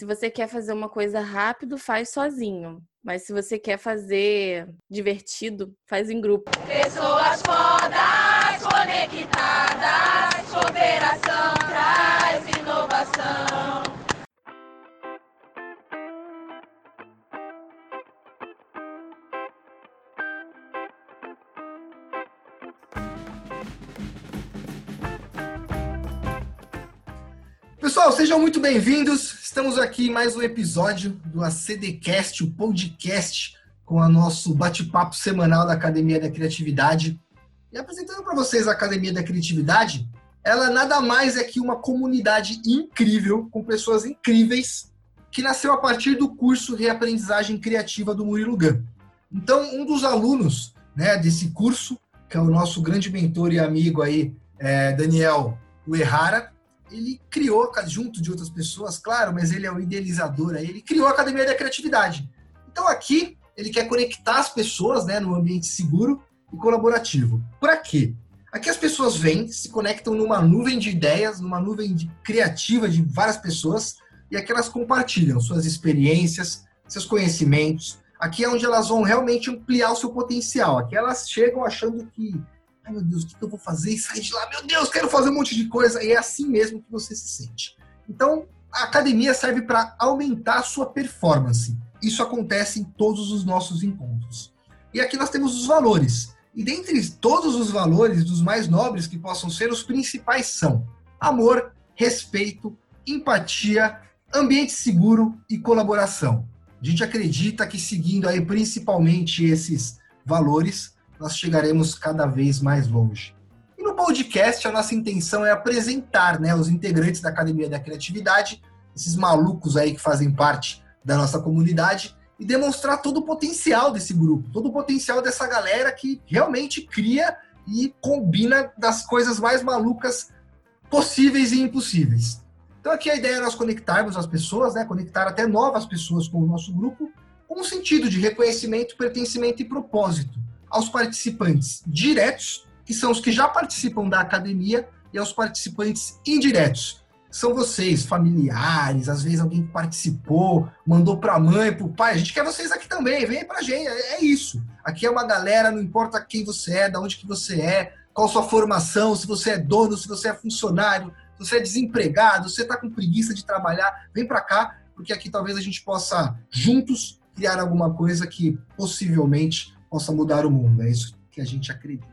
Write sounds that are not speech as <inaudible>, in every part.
Se você quer fazer uma coisa rápido, faz sozinho. Mas se você quer fazer divertido, faz em grupo. Pessoas fodas, conectadas, cooperação traz inovação. Pessoal, sejam muito bem-vindos. Estamos aqui em mais um episódio do ACDcast, o podcast com o nosso bate-papo semanal da Academia da Criatividade. E apresentando para vocês a Academia da Criatividade, ela nada mais é que uma comunidade incrível, com pessoas incríveis, que nasceu a partir do curso Reaprendizagem Criativa do Murilo Gun. Então, um dos alunos né, desse curso, que é o nosso grande mentor e amigo aí, é, Daniel Uehara, ele criou, junto de outras pessoas, claro, mas ele é o idealizador aí, ele criou a Academia da Criatividade. Então aqui ele quer conectar as pessoas né, no ambiente seguro e colaborativo. Para quê? Aqui as pessoas vêm, se conectam numa nuvem de ideias, numa nuvem de criativa de várias pessoas, e aqui elas compartilham suas experiências, seus conhecimentos. Aqui é onde elas vão realmente ampliar o seu potencial. Aqui elas chegam achando que ai meu Deus, o que eu vou fazer? E sair de lá, meu Deus, quero fazer um monte de coisa. E é assim mesmo que você se sente. Então, a academia serve para aumentar a sua performance. Isso acontece em todos os nossos encontros. E aqui nós temos os valores. E dentre todos os valores, dos mais nobres que possam ser, os principais são amor, respeito, empatia, ambiente seguro e colaboração. A gente acredita que seguindo aí principalmente esses valores, nós chegaremos cada vez mais longe. E no podcast, a nossa intenção é apresentar né, os integrantes da Academia da Criatividade, esses malucos aí que fazem parte da nossa comunidade, e demonstrar todo o potencial desse grupo, todo o potencial dessa galera que realmente cria e combina das coisas mais malucas possíveis e impossíveis. Então aqui a ideia é nós conectarmos as pessoas, né, conectar até novas pessoas com o nosso grupo, com um sentido de reconhecimento, pertencimento e propósito aos participantes diretos, que são os que já participam da academia, e aos participantes indiretos. São vocês, familiares, às vezes alguém que participou, mandou para a mãe, para o pai. A gente quer vocês aqui também, vem para a gente. É, é isso. Aqui é uma galera, não importa quem você é, de onde que você é, qual sua formação, se você é dono, se você é funcionário, se você é desempregado, se você está com preguiça de trabalhar, vem para cá, porque aqui talvez a gente possa juntos criar alguma coisa que possivelmente possa mudar o mundo. É isso que a gente acredita.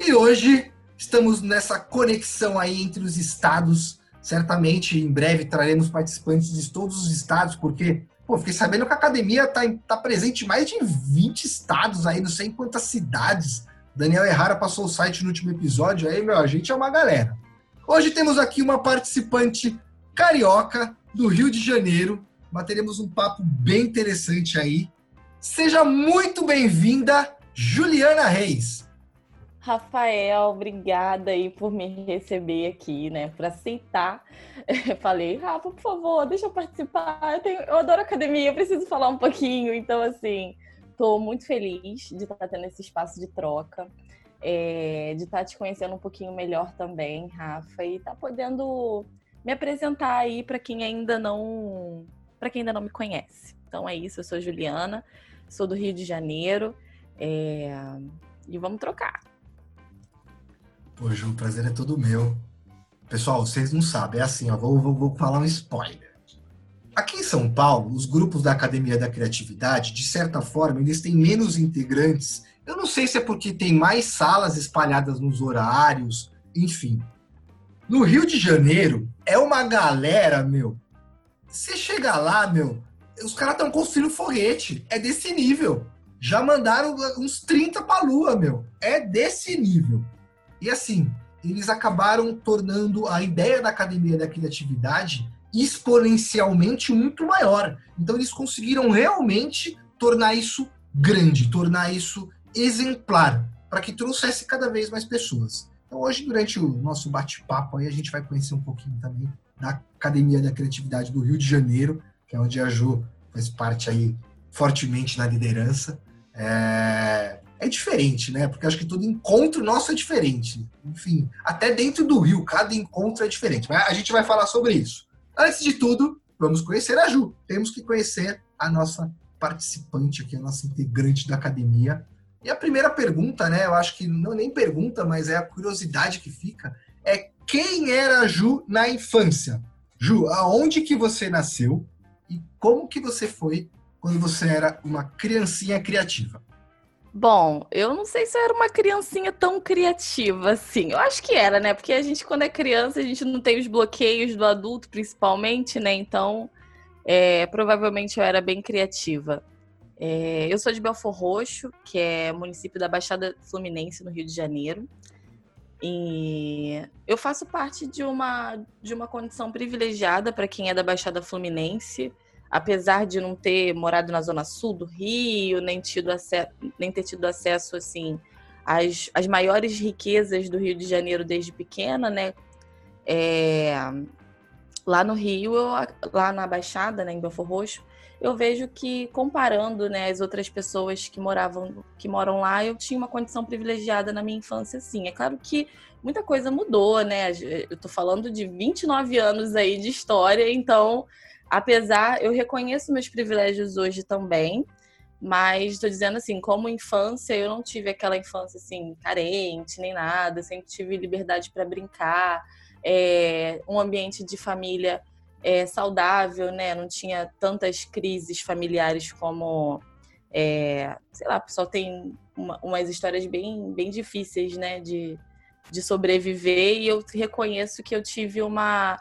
E hoje estamos nessa conexão aí entre os estados. Certamente em breve traremos participantes de todos os estados, porque pô, fiquei sabendo que a academia está tá presente em mais de 20 estados aí, não sei em quantas cidades. Daniel Errara passou o site no último episódio, aí, meu, a gente é uma galera. Hoje temos aqui uma participante carioca do Rio de Janeiro. Bateremos um papo bem interessante aí. Seja muito bem-vinda, Juliana Reis. Rafael, obrigada aí por me receber aqui, né? Por aceitar. Eu <laughs> falei, Rafa, por favor, deixa eu participar. Eu, tenho, eu adoro academia, eu preciso falar um pouquinho. Então, assim, estou muito feliz de estar tendo esse espaço de troca, é, de estar te conhecendo um pouquinho melhor também, Rafa, e estar tá podendo me apresentar aí para quem ainda não, para quem ainda não me conhece. Então é isso, eu sou Juliana sou do Rio de Janeiro. É... E vamos trocar. Pô, Ju, o prazer é todo meu. Pessoal, vocês não sabem, é assim, ó, vou, vou, vou falar um spoiler. Aqui em São Paulo, os grupos da Academia da Criatividade, de certa forma, eles têm menos integrantes. Eu não sei se é porque tem mais salas espalhadas nos horários, enfim. No Rio de Janeiro, é uma galera, meu. Você chega lá, meu, os caras estão construindo foguete. É desse nível. Já mandaram uns 30 pra lua, meu. É desse nível. E assim, eles acabaram tornando a ideia da academia da criatividade exponencialmente muito maior. Então eles conseguiram realmente tornar isso grande, tornar isso exemplar, para que trouxesse cada vez mais pessoas. Então hoje, durante o nosso bate-papo, aí a gente vai conhecer um pouquinho também da Academia da Criatividade do Rio de Janeiro, que é onde a Ju faz parte aí fortemente na liderança. É, é diferente, né? Porque acho que todo encontro nosso é diferente. Enfim, até dentro do Rio, cada encontro é diferente. Mas a gente vai falar sobre isso. Antes de tudo, vamos conhecer a Ju. Temos que conhecer a nossa participante aqui, a nossa integrante da academia. E a primeira pergunta, né? Eu acho que não é nem pergunta, mas é a curiosidade que fica, é quem era a Ju na infância? Ju, aonde que você nasceu e como que você foi quando você era uma criancinha criativa? Bom, eu não sei se eu era uma criancinha tão criativa assim. Eu acho que era, né? Porque a gente, quando é criança, a gente não tem os bloqueios do adulto, principalmente, né? Então, é, provavelmente eu era bem criativa. É, eu sou de Belfor Roxo, que é município da Baixada Fluminense, no Rio de Janeiro. E eu faço parte de uma, de uma condição privilegiada para quem é da Baixada Fluminense apesar de não ter morado na zona sul do Rio, nem, tido nem ter tido acesso assim às, às maiores riquezas do Rio de Janeiro desde pequena, né? É, lá no Rio, eu, lá na Baixada, né, em Belfor Roxo, eu vejo que comparando, né, as outras pessoas que moravam, que moram lá, eu tinha uma condição privilegiada na minha infância, sim. É claro que muita coisa mudou, né? Eu tô falando de 29 anos aí de história, então Apesar, eu reconheço meus privilégios hoje também, mas estou dizendo assim, como infância, eu não tive aquela infância assim carente nem nada, sempre tive liberdade para brincar, é, um ambiente de família é, saudável, né? Não tinha tantas crises familiares como, é, sei lá, o pessoal tem uma, umas histórias bem, bem difíceis, né? De, de sobreviver e eu reconheço que eu tive uma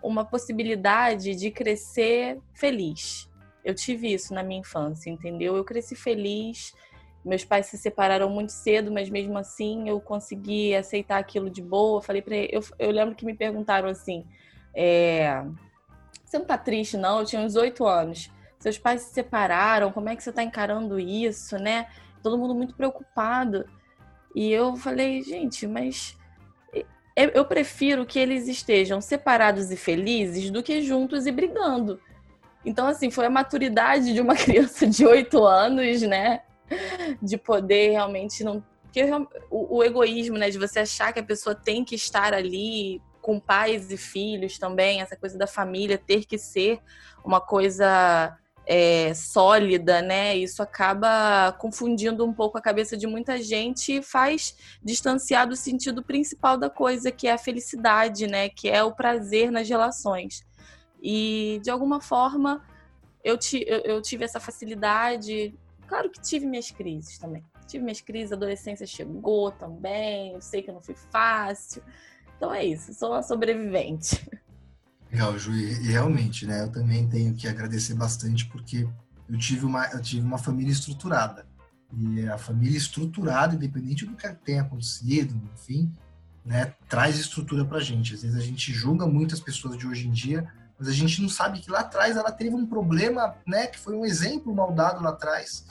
uma possibilidade de crescer feliz. Eu tive isso na minha infância, entendeu? Eu cresci feliz. Meus pais se separaram muito cedo, mas mesmo assim eu consegui aceitar aquilo de boa. Falei para eu, eu lembro que me perguntaram assim: é, você não tá triste, não? Eu tinha uns oito anos. Seus pais se separaram, como é que você tá encarando isso, né? Todo mundo muito preocupado. E eu falei, gente, mas eu prefiro que eles estejam separados e felizes do que juntos e brigando. Então, assim, foi a maturidade de uma <laughs> criança de oito anos, né? De poder realmente não. Porque o, o, egoísmo, né? De você achar que a pessoa tem que estar ali com pais e filhos também, essa coisa da família ter que ser uma coisa é, sólida, né? Isso acaba confundindo um pouco a cabeça de muita gente e faz distanciar do sentido principal da coisa, que é a felicidade, né? Que é o prazer nas relações. E de alguma forma eu, ti, eu, eu tive essa facilidade. Claro que tive minhas crises também. Tive minhas crises, a adolescência chegou também. Eu sei que não foi fácil. Então é isso, sou uma sobrevivente. <laughs> Legal, Ju, e realmente, né? Eu também tenho que agradecer bastante porque eu tive uma, eu tive uma família estruturada. E a família estruturada, independente do que tenha acontecido, enfim, né, traz estrutura pra gente. Às vezes a gente julga muitas pessoas de hoje em dia, mas a gente não sabe que lá atrás ela teve um problema, né, que foi um exemplo mal dado lá atrás.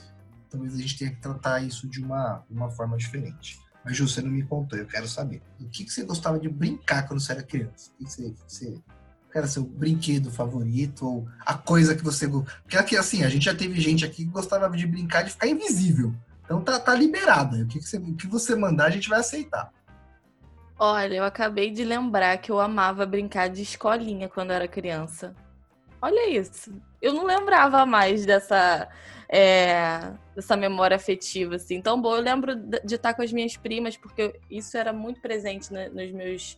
Talvez a gente tenha que tratar isso de uma, uma forma diferente. Mas, Ju, você não me contou, eu quero saber. O que, que você gostava de brincar quando você era criança? O que você, você era seu brinquedo favorito ou a coisa que você porque aqui assim a gente já teve gente aqui que gostava de brincar de ficar invisível. Então tá, tá liberada o que, que, você, o que você mandar a gente vai aceitar. Olha eu acabei de lembrar que eu amava brincar de escolinha quando eu era criança. Olha isso. Eu não lembrava mais dessa é, dessa memória afetiva assim tão boa eu lembro de estar com as minhas primas porque isso era muito presente nos meus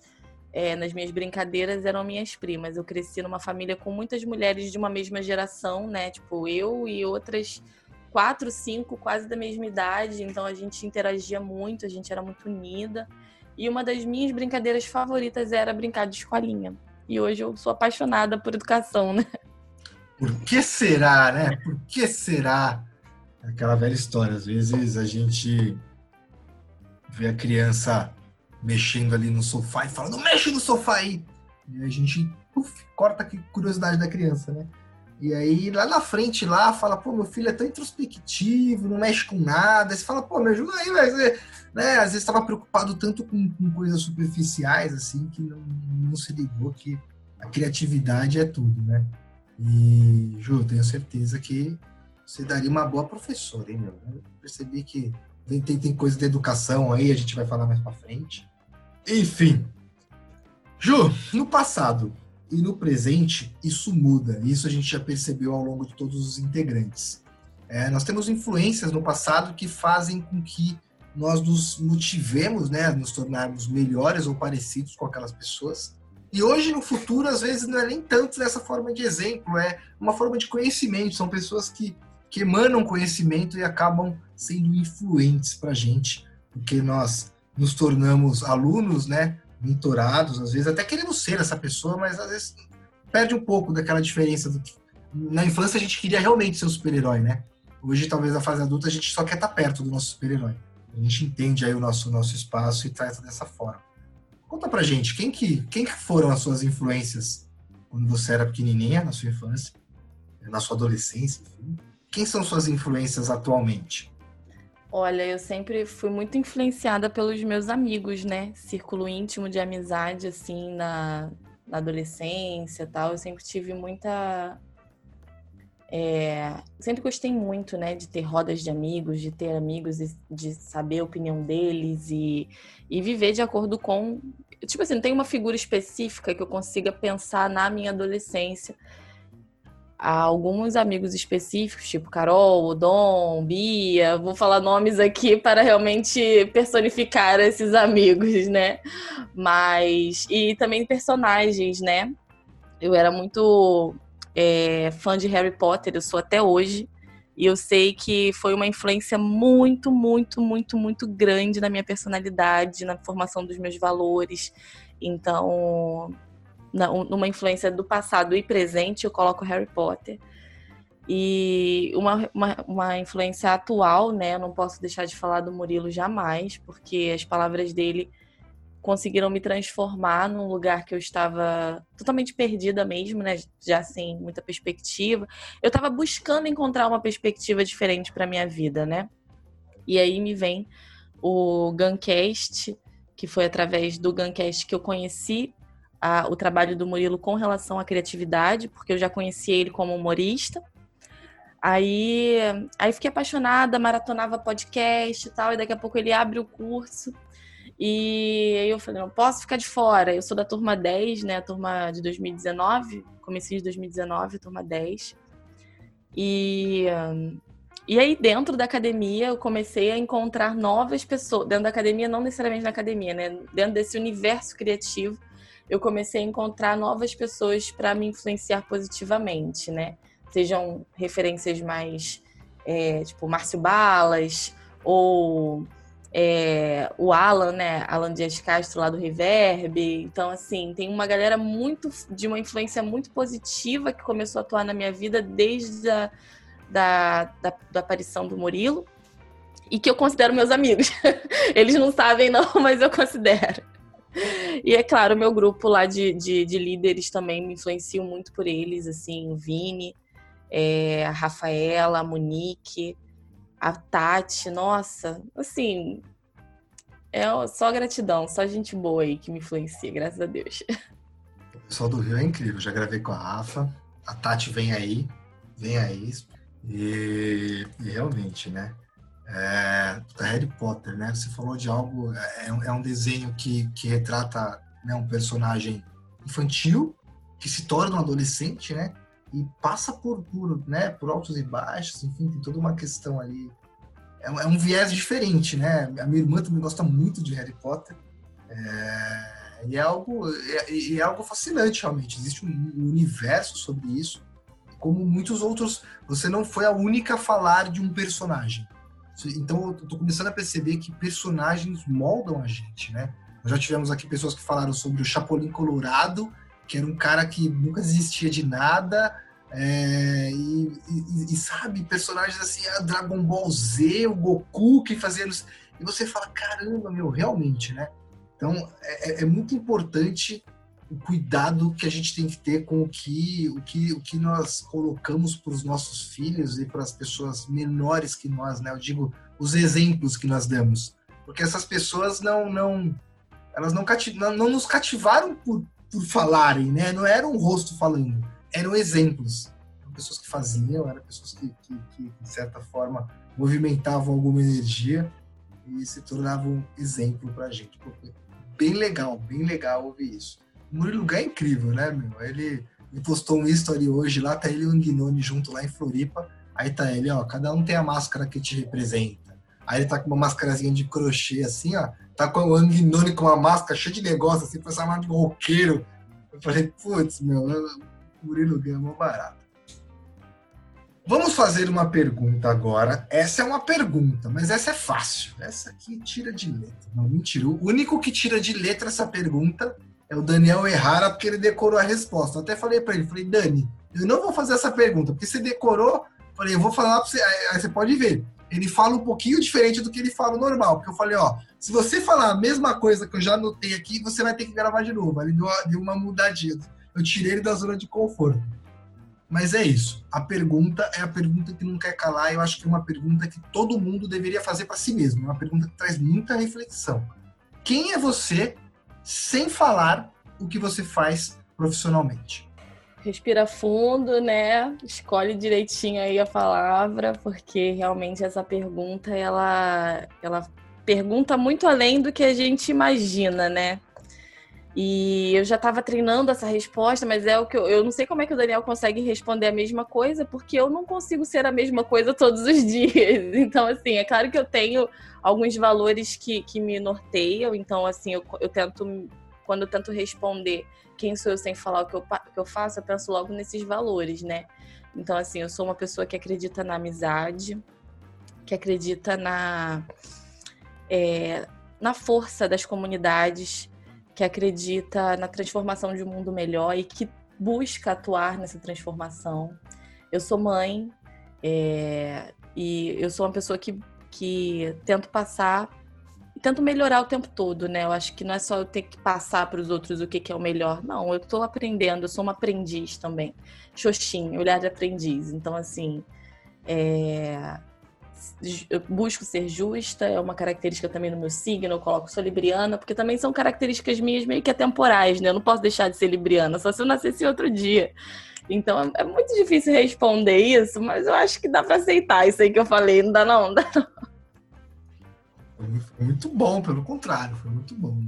é, nas minhas brincadeiras eram minhas primas. Eu cresci numa família com muitas mulheres de uma mesma geração, né? Tipo, eu e outras quatro, cinco, quase da mesma idade. Então a gente interagia muito, a gente era muito unida. E uma das minhas brincadeiras favoritas era brincar de escolinha. E hoje eu sou apaixonada por educação, né? Por que será, né? Por que será? Aquela velha história. Às vezes a gente vê a criança mexendo ali no sofá e falando, mexe no sofá aí. E a gente uf, corta a curiosidade da criança, né? E aí lá na frente lá fala, pô, meu filho é tão introspectivo, não mexe com nada. Você fala, pô, me ajuda aí, mas né? Às vezes estava preocupado tanto com, com, coisas superficiais assim que não, não se ligou que a criatividade é tudo, né? E Ju, tenho certeza que você daria uma boa professora, hein, meu? Eu percebi que tem, tem, tem coisa de educação aí, a gente vai falar mais para frente. Enfim. Ju, no passado, E no presente, isso muda. Isso a gente já percebeu ao longo de todos os integrantes. É, nós temos influências no passado que fazem com que nós nos motivemos, né, nos tornarmos melhores ou parecidos com aquelas pessoas. E hoje, no futuro, às vezes não é nem tanto dessa forma de exemplo, é uma forma de conhecimento. São pessoas que, que emanam conhecimento e acabam sendo influentes para a gente, porque nós nos tornamos alunos, né, mentorados, às vezes até queremos ser essa pessoa, mas às vezes perde um pouco daquela diferença do que na infância a gente queria realmente ser um super-herói, né? Hoje, talvez na fase adulta, a gente só quer estar perto do nosso super-herói. A gente entende aí o nosso, nosso espaço e trata dessa forma. Conta pra gente, quem que, quem que foram as suas influências quando você era pequenininha, na sua infância, na sua adolescência, enfim? Quem são suas influências atualmente? Olha, eu sempre fui muito influenciada pelos meus amigos, né? Círculo íntimo de amizade, assim, na, na adolescência tal. Eu sempre tive muita é, sempre gostei muito, né, de ter rodas de amigos, de ter amigos e de saber a opinião deles e, e viver de acordo com. Tipo assim, não tem uma figura específica que eu consiga pensar na minha adolescência. Há alguns amigos específicos, tipo Carol, Dom, Bia, vou falar nomes aqui para realmente personificar esses amigos, né? Mas. E também personagens, né? Eu era muito é, fã de Harry Potter, eu sou até hoje. E eu sei que foi uma influência muito, muito, muito, muito grande na minha personalidade, na formação dos meus valores. Então, numa influência do passado e presente, eu coloco Harry Potter. E uma, uma, uma, influência atual, né? Eu não posso deixar de falar do Murilo jamais, porque as palavras dele conseguiram me transformar num lugar que eu estava totalmente perdida mesmo, né? Já sem muita perspectiva. Eu estava buscando encontrar uma perspectiva diferente para minha vida, né? E aí me vem o Guncast, que foi através do Guncast que eu conheci a, o trabalho do Murilo com relação à criatividade, porque eu já conhecia ele como humorista. Aí, aí fiquei apaixonada, maratonava podcast e tal, e daqui a pouco ele abre o curso e aí eu falei, não posso ficar de fora. Eu sou da turma 10, né? Turma de 2019, comecei de 2019, turma 10. E, e aí dentro da academia eu comecei a encontrar novas pessoas. Dentro da academia, não necessariamente na academia, né? Dentro desse universo criativo, eu comecei a encontrar novas pessoas para me influenciar positivamente, né? Sejam referências mais, é, tipo, Márcio Balas ou é, o Alan, né? Alan Dias Castro lá do Reverb. Então, assim, tem uma galera muito de uma influência muito positiva que começou a atuar na minha vida desde a da, da, da aparição do Murilo e que eu considero meus amigos. <laughs> Eles não sabem, não, <laughs> mas eu considero. E é claro, meu grupo lá de, de, de, líderes também me influenciam muito por eles, assim, o Vini, é, a Rafaela, a Monique, a Tati, nossa, assim, é só gratidão, só gente boa aí que me influencia, graças a Deus. O pessoal do Rio é incrível, já gravei com a Rafa, a Tati vem aí, vem aí, e, e realmente, né? É, Harry Potter, né? Você falou de algo, é, é um desenho que, que retrata né, um personagem infantil que se torna um adolescente, né? E passa por, por, né, por altos e baixos, enfim, tem toda uma questão ali. É, um, é um viés diferente, né? A minha irmã também gosta muito de Harry Potter. É, e é algo, é, é, algo fascinante, realmente. Existe um universo sobre isso. Como muitos outros, você não foi a única a falar de um personagem. Então, eu tô começando a perceber que personagens moldam a gente, né? Nós já tivemos aqui pessoas que falaram sobre o Chapolin Colorado, que era um cara que nunca desistia de nada. É, e, e, e, sabe, personagens assim, a Dragon Ball Z, o Goku que fazia. E você fala, caramba, meu, realmente, né? Então é, é, é muito importante o cuidado que a gente tem que ter com o que, o que, o que nós colocamos para os nossos filhos e para as pessoas menores que nós, né? Eu digo os exemplos que nós damos, porque essas pessoas não, não, elas não, não, não nos cativaram por, por falarem, né? Não era um rosto falando, eram exemplos. Eram pessoas que faziam, eram pessoas que, que, que de certa forma, movimentavam alguma energia e se tornavam exemplo para a gente. Bem legal, bem legal ouvir isso. O Murilo Gun é incrível, né, meu? Ele, ele postou um story hoje lá, tá ele e o Anguinone junto lá em Floripa. Aí tá ele, ó, cada um tem a máscara que te representa. Aí ele tá com uma máscarazinha de crochê, assim, ó. Tá com o Anguinone com uma máscara cheia de negócio, assim, pra chamar de roqueiro. Eu falei, putz, meu, Murilo Gun é mó barato. Vamos fazer uma pergunta agora. Essa é uma pergunta, mas essa é fácil. Essa aqui tira de letra. Não, mentira. O único que tira de letra essa pergunta é o Daniel Errara, porque ele decorou a resposta. Eu até falei para ele, falei, Dani, eu não vou fazer essa pergunta, porque você decorou, falei, eu vou falar para você, aí você pode ver. Ele fala um pouquinho diferente do que ele fala normal, porque eu falei, ó, se você falar a mesma coisa que eu já anotei aqui, você vai ter que gravar de novo. Ele deu uma mudadinha. Eu tirei ele da zona de conforto. Mas é isso. A pergunta é a pergunta que não quer calar. Eu acho que é uma pergunta que todo mundo deveria fazer para si mesmo. É uma pergunta que traz muita reflexão. Quem é você sem falar o que você faz profissionalmente? Respira fundo, né? Escolhe direitinho aí a palavra, porque realmente essa pergunta ela ela pergunta muito além do que a gente imagina, né? E eu já estava treinando essa resposta, mas é o que eu, eu não sei como é que o Daniel consegue responder a mesma coisa, porque eu não consigo ser a mesma coisa todos os <laughs> dias. Então, assim, é claro que eu tenho alguns valores que, que me norteiam, então, assim, eu, eu tento, quando eu tento responder quem sou eu sem falar o que eu, que eu faço, eu penso logo nesses valores, né? Então, assim, eu sou uma pessoa que acredita na amizade, que acredita na, é, na força das comunidades que acredita na transformação de um mundo melhor e que busca atuar nessa transformação. Eu sou mãe é, e eu sou uma pessoa que, que tento passar tento melhorar o tempo todo, né? Eu acho que não é só eu ter que passar para os outros o que, que é o melhor. Não, eu estou aprendendo, eu sou uma aprendiz também. Xoxin, olhar de aprendiz. Então, assim, é, eu busco ser justa, é uma característica também no meu signo, eu coloco sou libriana, porque também são características minhas meio que atemporais, né? Eu não posso deixar de ser libriana, só se eu nascesse outro dia. Então é muito difícil responder isso, mas eu acho que dá para aceitar isso aí que eu falei, não dá não, não dá não. Foi muito bom, pelo contrário, foi muito bom.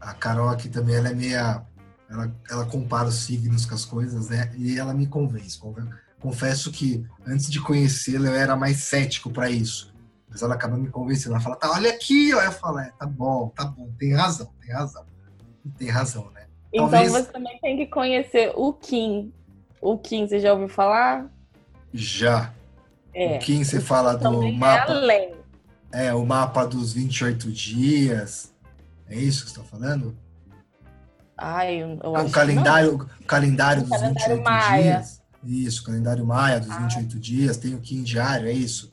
A Carol aqui também, ela é meia. Ela, ela compara os signos com as coisas, né? E ela me convence. confesso que antes de conhecê-la eu era mais cético para isso. Mas ela acaba me convencendo. Ela fala, tá, olha aqui, ó. Eu falo, é, tá bom, tá bom, tem razão, tem razão. Tem razão, né? Então Talvez... você também tem que conhecer o Kim. O Kim, você já ouviu falar? Já. É. O Kim, você fala do é mapa. É, além. É, o mapa dos 28 dias. É isso que você está falando? Ai, eu, eu é, acho o calendário, o calendário o dos calendário 28 Maia. dias. Isso, calendário Maia dos ah. 28 dias, tem o Kim diário, é isso?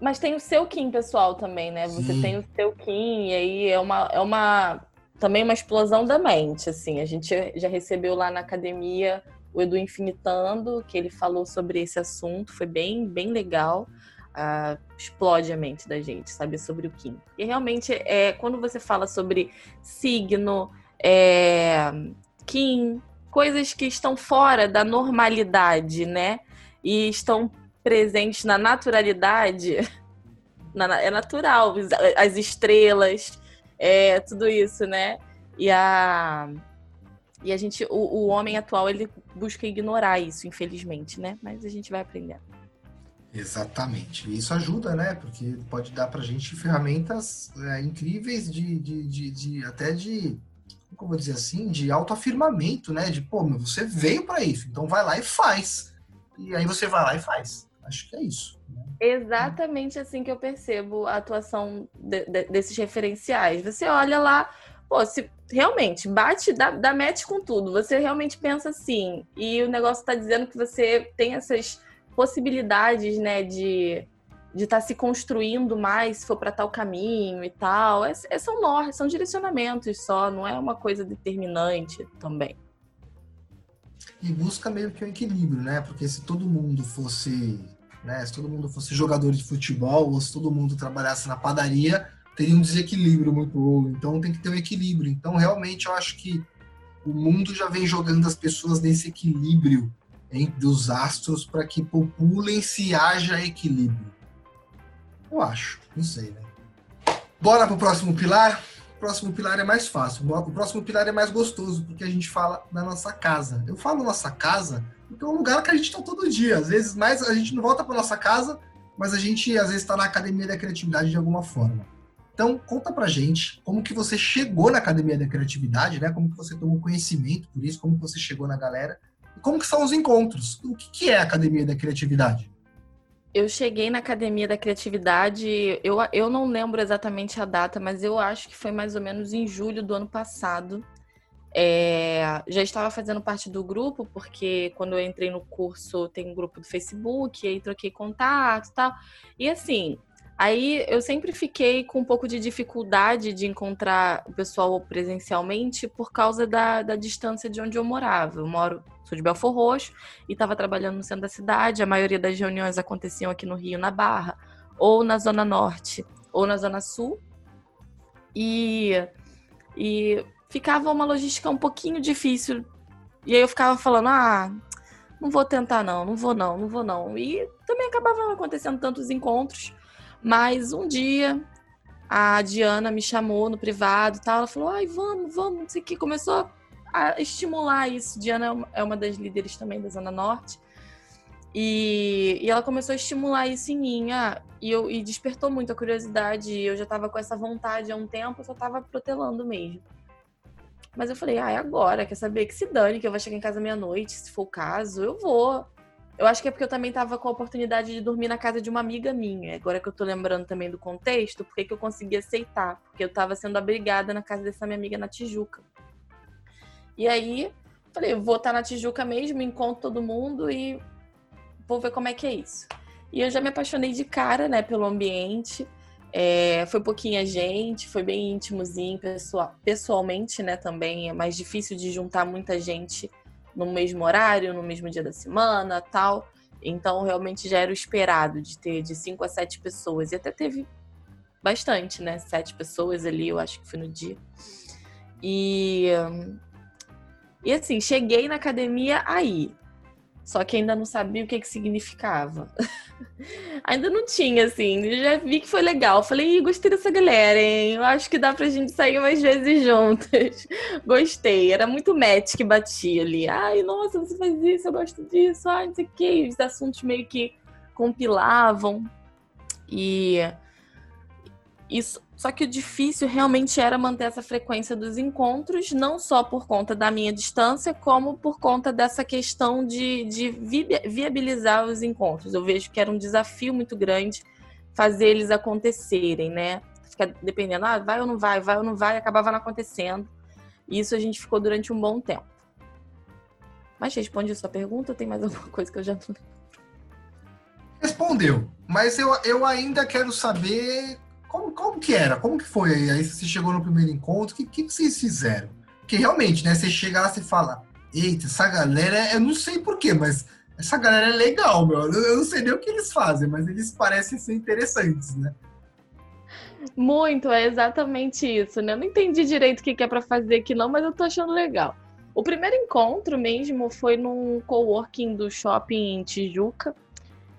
Mas tem o seu Kim pessoal também, né? Sim. Você tem o seu Kim, e aí é uma, é uma também uma explosão da mente, assim. A gente já recebeu lá na academia o Edu Infinitando, que ele falou sobre esse assunto, foi bem, bem legal. Uh, explode a mente da gente, saber sobre o Kim. E realmente, é, quando você fala sobre signo, é, Kim, coisas que estão fora da normalidade, né? E estão presentes na naturalidade. <laughs> Na, é natural, as estrelas, é, tudo isso, né? E a e a gente, o, o homem atual, ele busca ignorar isso, infelizmente, né? Mas a gente vai aprendendo. Exatamente. Isso ajuda, né? Porque pode dar pra gente ferramentas é, incríveis de, de, de, de, até de como vou dizer assim, de autoafirmamento, né? De, pô, meu, você veio para isso, então vai lá e faz. E aí você vai lá e faz. Acho que é isso. Né? Exatamente assim que eu percebo a atuação de, de, desses referenciais. Você olha lá, pô, se realmente bate, dá, dá match com tudo. Você realmente pensa assim, e o negócio está dizendo que você tem essas possibilidades, né, de de estar tá se construindo mais, se for para tal caminho e tal. É, é, são nortes, são direcionamentos só, não é uma coisa determinante também. E busca meio que um equilíbrio, né? Porque se todo mundo fosse, né, se todo mundo fosse jogador de futebol, ou se todo mundo trabalhasse na padaria, teria um desequilíbrio muito louco. Então tem que ter um equilíbrio. Então realmente eu acho que o mundo já vem jogando as pessoas nesse equilíbrio dos astros para que populem-se e haja equilíbrio. Eu acho, não sei, né? Bora pro próximo pilar. O próximo pilar é mais fácil. O próximo pilar é mais gostoso, porque a gente fala da nossa casa. Eu falo nossa casa porque é um lugar que a gente está todo dia. Às vezes, mais a gente não volta para nossa casa, mas a gente às vezes está na academia da criatividade de alguma forma. Então, conta pra gente como que você chegou na Academia da Criatividade, né? Como que você tomou conhecimento por isso, como que você chegou na galera como que são os encontros. O que, é a Academia da Criatividade? Eu cheguei na Academia da Criatividade, eu, eu não lembro exatamente a data, mas eu acho que foi mais ou menos em julho do ano passado. É, já estava fazendo parte do grupo, porque quando eu entrei no curso tem um grupo do Facebook, aí troquei contato e tal. E assim, Aí eu sempre fiquei com um pouco de dificuldade de encontrar o pessoal presencialmente por causa da, da distância de onde eu morava. Eu moro, sou de Belfor Roxo e estava trabalhando no centro da cidade. A maioria das reuniões aconteciam aqui no Rio, na Barra, ou na Zona Norte, ou na Zona Sul. E, e ficava uma logística um pouquinho difícil. E aí eu ficava falando, ah, não vou tentar não, não vou não, não vou não. E também acabavam acontecendo tantos encontros mas um dia a Diana me chamou no privado tal. Ela falou: ai, vamos, vamos, não sei o que. Começou a estimular isso. Diana é uma das líderes também da Zona Norte. E, e ela começou a estimular isso em mim. Ah, e, eu, e despertou muito a curiosidade. Eu já estava com essa vontade há um tempo, eu só estava protelando mesmo. Mas eu falei, ah, é agora, quer saber? Que se dane, que eu vou chegar em casa meia-noite, se for o caso, eu vou. Eu acho que é porque eu também tava com a oportunidade de dormir na casa de uma amiga minha. Agora que eu tô lembrando também do contexto, porque que eu consegui aceitar? Porque eu tava sendo abrigada na casa dessa minha amiga na Tijuca. E aí, falei, vou estar tá na Tijuca mesmo, encontro todo mundo e vou ver como é que é isso. E eu já me apaixonei de cara, né, pelo ambiente. É, foi pouquinha gente, foi bem íntimozinho, pessoal, pessoalmente, né, também. É mais difícil de juntar muita gente no mesmo horário, no mesmo dia da semana, tal. Então, realmente já era o esperado de ter de cinco a sete pessoas. E até teve bastante, né? Sete pessoas ali, eu acho que foi no dia. E, e assim, cheguei na academia aí. Só que ainda não sabia o que, que significava. <laughs> ainda não tinha, assim. Já vi que foi legal. Falei, gostei dessa galera, hein? Eu acho que dá pra gente sair mais vezes juntas. <laughs> Gostei. Era muito match que batia ali. Ai, nossa, você faz isso, eu gosto disso. Ai, não sei o que. Os assuntos meio que compilavam. E isso, só que o difícil realmente era manter essa frequência dos encontros, não só por conta da minha distância, como por conta dessa questão de, de viabilizar os encontros. Eu vejo que era um desafio muito grande fazer eles acontecerem, né? Ficar dependendo, ah, vai ou não vai, vai ou não vai, acabava não acontecendo. E isso a gente ficou durante um bom tempo. Mas responde a sua pergunta ou tem mais alguma coisa que eu já não Respondeu. Mas eu, eu ainda quero saber como, que era? Como que foi aí? Aí você chegou no primeiro encontro, o que, que vocês fizeram? Porque realmente, né, você chega lá e fala, eita, essa galera, eu não sei porquê, mas essa galera é legal, meu. Eu não sei nem o que eles fazem, mas eles parecem ser interessantes, né? Muito, é exatamente isso, né? Eu não entendi direito o que é para fazer aqui não, mas eu tô achando legal. O primeiro encontro mesmo foi num coworking do shopping em Tijuca.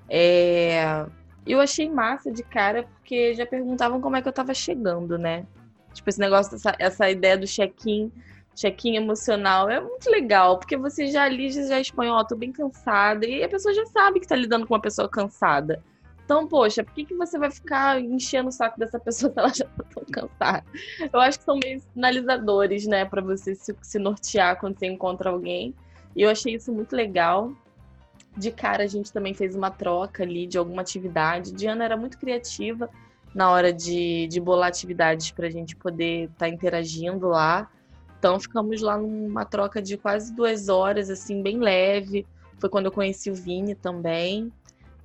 É... Eu achei massa de cara, porque já perguntavam como é que eu tava chegando, né? Tipo, esse negócio, essa, essa ideia do check-in, check-in emocional é muito legal, porque você já ali já expõe, ó, oh, tô bem cansada, e a pessoa já sabe que tá lidando com uma pessoa cansada. Então, poxa, por que, que você vai ficar enchendo o saco dessa <laughs> pessoa se ela já tá tão cansada? Eu acho que são meio sinalizadores, né, para você se, se nortear quando você encontra alguém. E eu achei isso muito legal de cara a gente também fez uma troca ali de alguma atividade. Diana era muito criativa na hora de, de bolar atividades para a gente poder estar tá interagindo lá. Então ficamos lá numa troca de quase duas horas, assim, bem leve. Foi quando eu conheci o Vini também,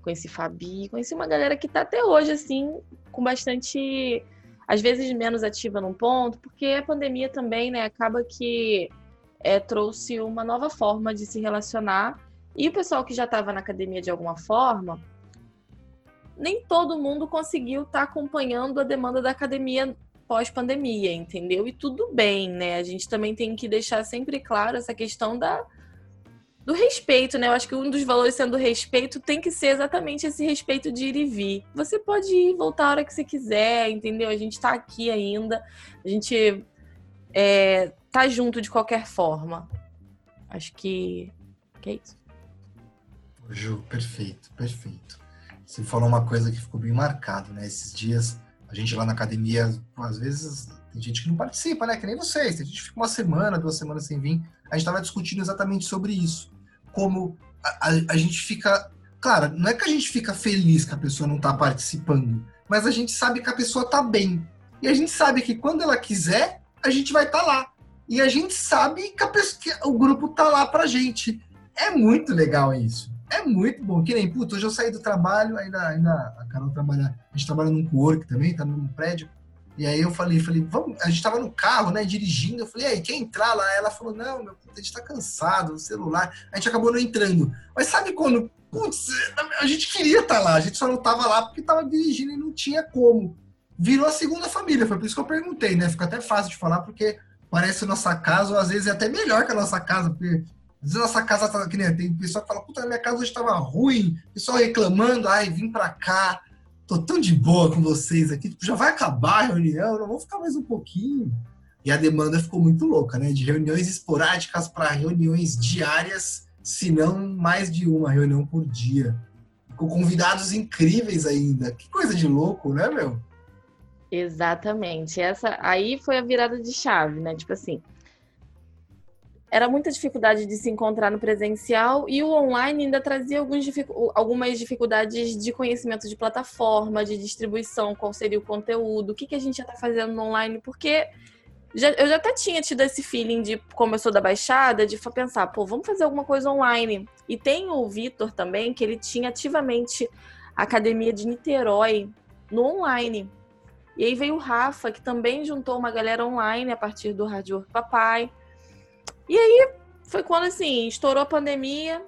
conheci Fabi, conheci uma galera que está até hoje, assim, com bastante, às vezes menos ativa num ponto, porque a pandemia também, né, acaba que é, trouxe uma nova forma de se relacionar e o pessoal que já estava na academia de alguma forma, nem todo mundo conseguiu estar tá acompanhando a demanda da academia pós-pandemia, entendeu? E tudo bem, né? A gente também tem que deixar sempre claro essa questão da, do respeito, né? Eu acho que um dos valores sendo respeito tem que ser exatamente esse respeito de ir e vir. Você pode ir voltar a hora que você quiser, entendeu? A gente tá aqui ainda, a gente é, tá junto de qualquer forma. Acho que, que é isso. Ju, perfeito, perfeito. Você falou uma coisa que ficou bem marcado, né? Esses dias, a gente lá na academia, às vezes, tem gente que não participa, né? Que nem vocês. Tem gente que fica uma semana, duas semanas sem vir. A gente estava discutindo exatamente sobre isso como a, a, a, gente fica. Claro, não é que a gente fica feliz que a pessoa não está participando, mas a gente sabe que a pessoa está bem. E a gente sabe que quando ela quiser, a gente vai estar tá lá. E a gente sabe que, pessoa, que o grupo tá lá pra gente. É muito legal isso. É muito bom. Que nem, puto, hoje eu saí do trabalho, ainda, ainda a Carol trabalha, a gente trabalha num co-work também, tá num prédio. E aí eu falei, falei, vamos, a gente tava no carro, né, dirigindo, eu falei, aí, quer entrar lá? Ela falou, não, meu, a gente tá cansado, no celular. A gente acabou não entrando. Mas sabe quando, putz, a gente queria estar tá lá, a gente só não tava lá porque tava dirigindo e não tinha como. Virou a segunda família, foi por isso que eu perguntei, né? Fica até fácil de falar, porque parece nossa casa, ou às vezes é até melhor que a nossa casa, porque às vezes nossa casa tá, que nem, tem pessoa que fala, puta, minha casa hoje tava ruim, pessoal reclamando, ai, vim pra cá tô tão de boa com vocês aqui, tipo, já vai acabar a reunião, não vou ficar mais um pouquinho. E a demanda ficou muito louca, né? De reuniões esporádicas para reuniões diárias, se não mais de uma reunião por dia. Com convidados incríveis ainda. Que coisa de louco, né, meu? Exatamente. Essa aí foi a virada de chave, né? Tipo assim, era muita dificuldade de se encontrar no presencial e o online ainda trazia algumas dificuldades de conhecimento de plataforma, de distribuição, qual seria o conteúdo, o que, que a gente já está fazendo no online, porque já, eu já até tinha tido esse feeling de, como eu sou da Baixada, de pensar, pô, vamos fazer alguma coisa online. E tem o Vitor também, que ele tinha ativamente a Academia de Niterói no online. E aí veio o Rafa, que também juntou uma galera online a partir do Hard Work Papai. E aí foi quando, assim, estourou a pandemia.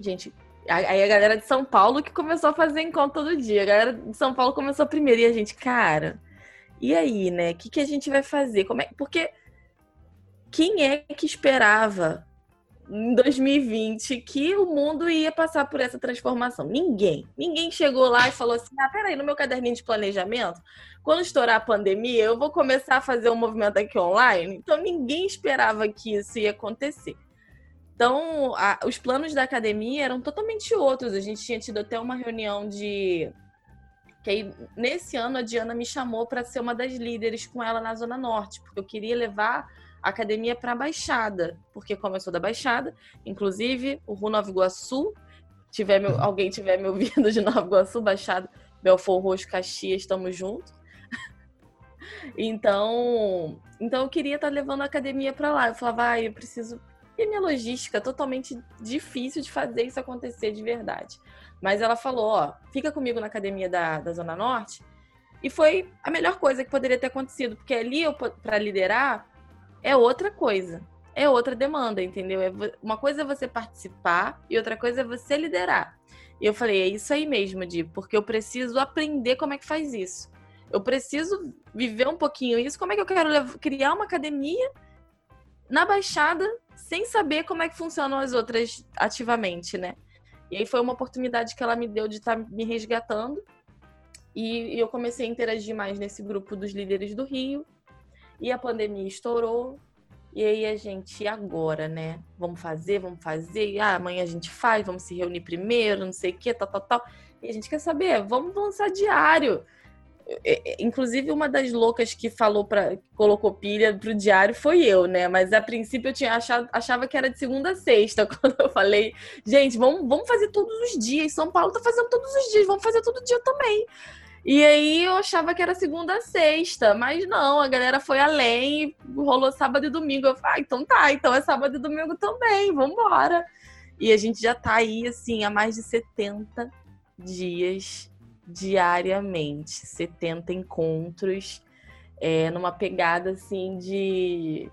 Gente, aí a galera de São Paulo que começou a fazer encontro todo dia. A galera de São Paulo começou primeiro. E a gente, cara, e aí, né? O que, que a gente vai fazer? Como é... Porque quem é que esperava em 2020 que o mundo ia passar por essa transformação? Ninguém. Ninguém chegou lá e falou assim: ah, peraí, no meu caderninho de planejamento, quando estourar a pandemia, eu vou começar a fazer um movimento aqui online. Então, ninguém esperava que isso ia acontecer. Então, a, os planos da academia eram totalmente outros. A gente tinha tido até uma reunião de. Que aí, nesse ano, a Diana me chamou para ser uma das líderes com ela na Zona Norte, porque eu queria levar academia para a Baixada, porque como eu sou da Baixada, inclusive o Ru Nova Iguaçu, tiver meu, alguém tiver me ouvindo de Nova Iguaçu, Baixada, Belfor Roxo, Caxias, estamos juntos. então, então eu queria estar tá levando a academia para lá. Eu falava, ah, eu preciso. E minha logística totalmente difícil de fazer isso acontecer de verdade. Mas ela falou, ó, fica comigo na academia da, da Zona Norte. E foi a melhor coisa que poderia ter acontecido, porque ali eu para liderar é outra coisa. É outra demanda, entendeu? É uma coisa é você participar e outra coisa é você liderar. E eu falei, é isso aí mesmo, Di, porque eu preciso aprender como é que faz isso. Eu preciso viver um pouquinho isso. Como é que eu quero criar uma academia na Baixada sem saber como é que funcionam as outras ativamente, né? E aí foi uma oportunidade que ela me deu de estar tá me resgatando. E eu comecei a interagir mais nesse grupo dos líderes do Rio. E a pandemia estourou. E aí a gente, agora, né? Vamos fazer, vamos fazer. Ah, amanhã a gente faz, vamos se reunir primeiro, não sei o quê, tal, tal, tal. E a gente quer saber, vamos lançar diário. É, é, inclusive, uma das loucas que falou para colocou pilha pro diário foi eu, né? Mas a princípio eu tinha achado, achava que era de segunda a sexta. <laughs> Quando eu falei, gente, vamos, vamos fazer todos os dias. São Paulo tá fazendo todos os dias, vamos fazer todo dia também. E aí eu achava que era segunda a sexta, mas não, a galera foi além, rolou sábado e domingo. Eu falei, ah, então tá, então é sábado e domingo também, vambora. E a gente já tá aí, assim, há mais de 70 dias diariamente, 70 encontros, é, numa pegada assim de,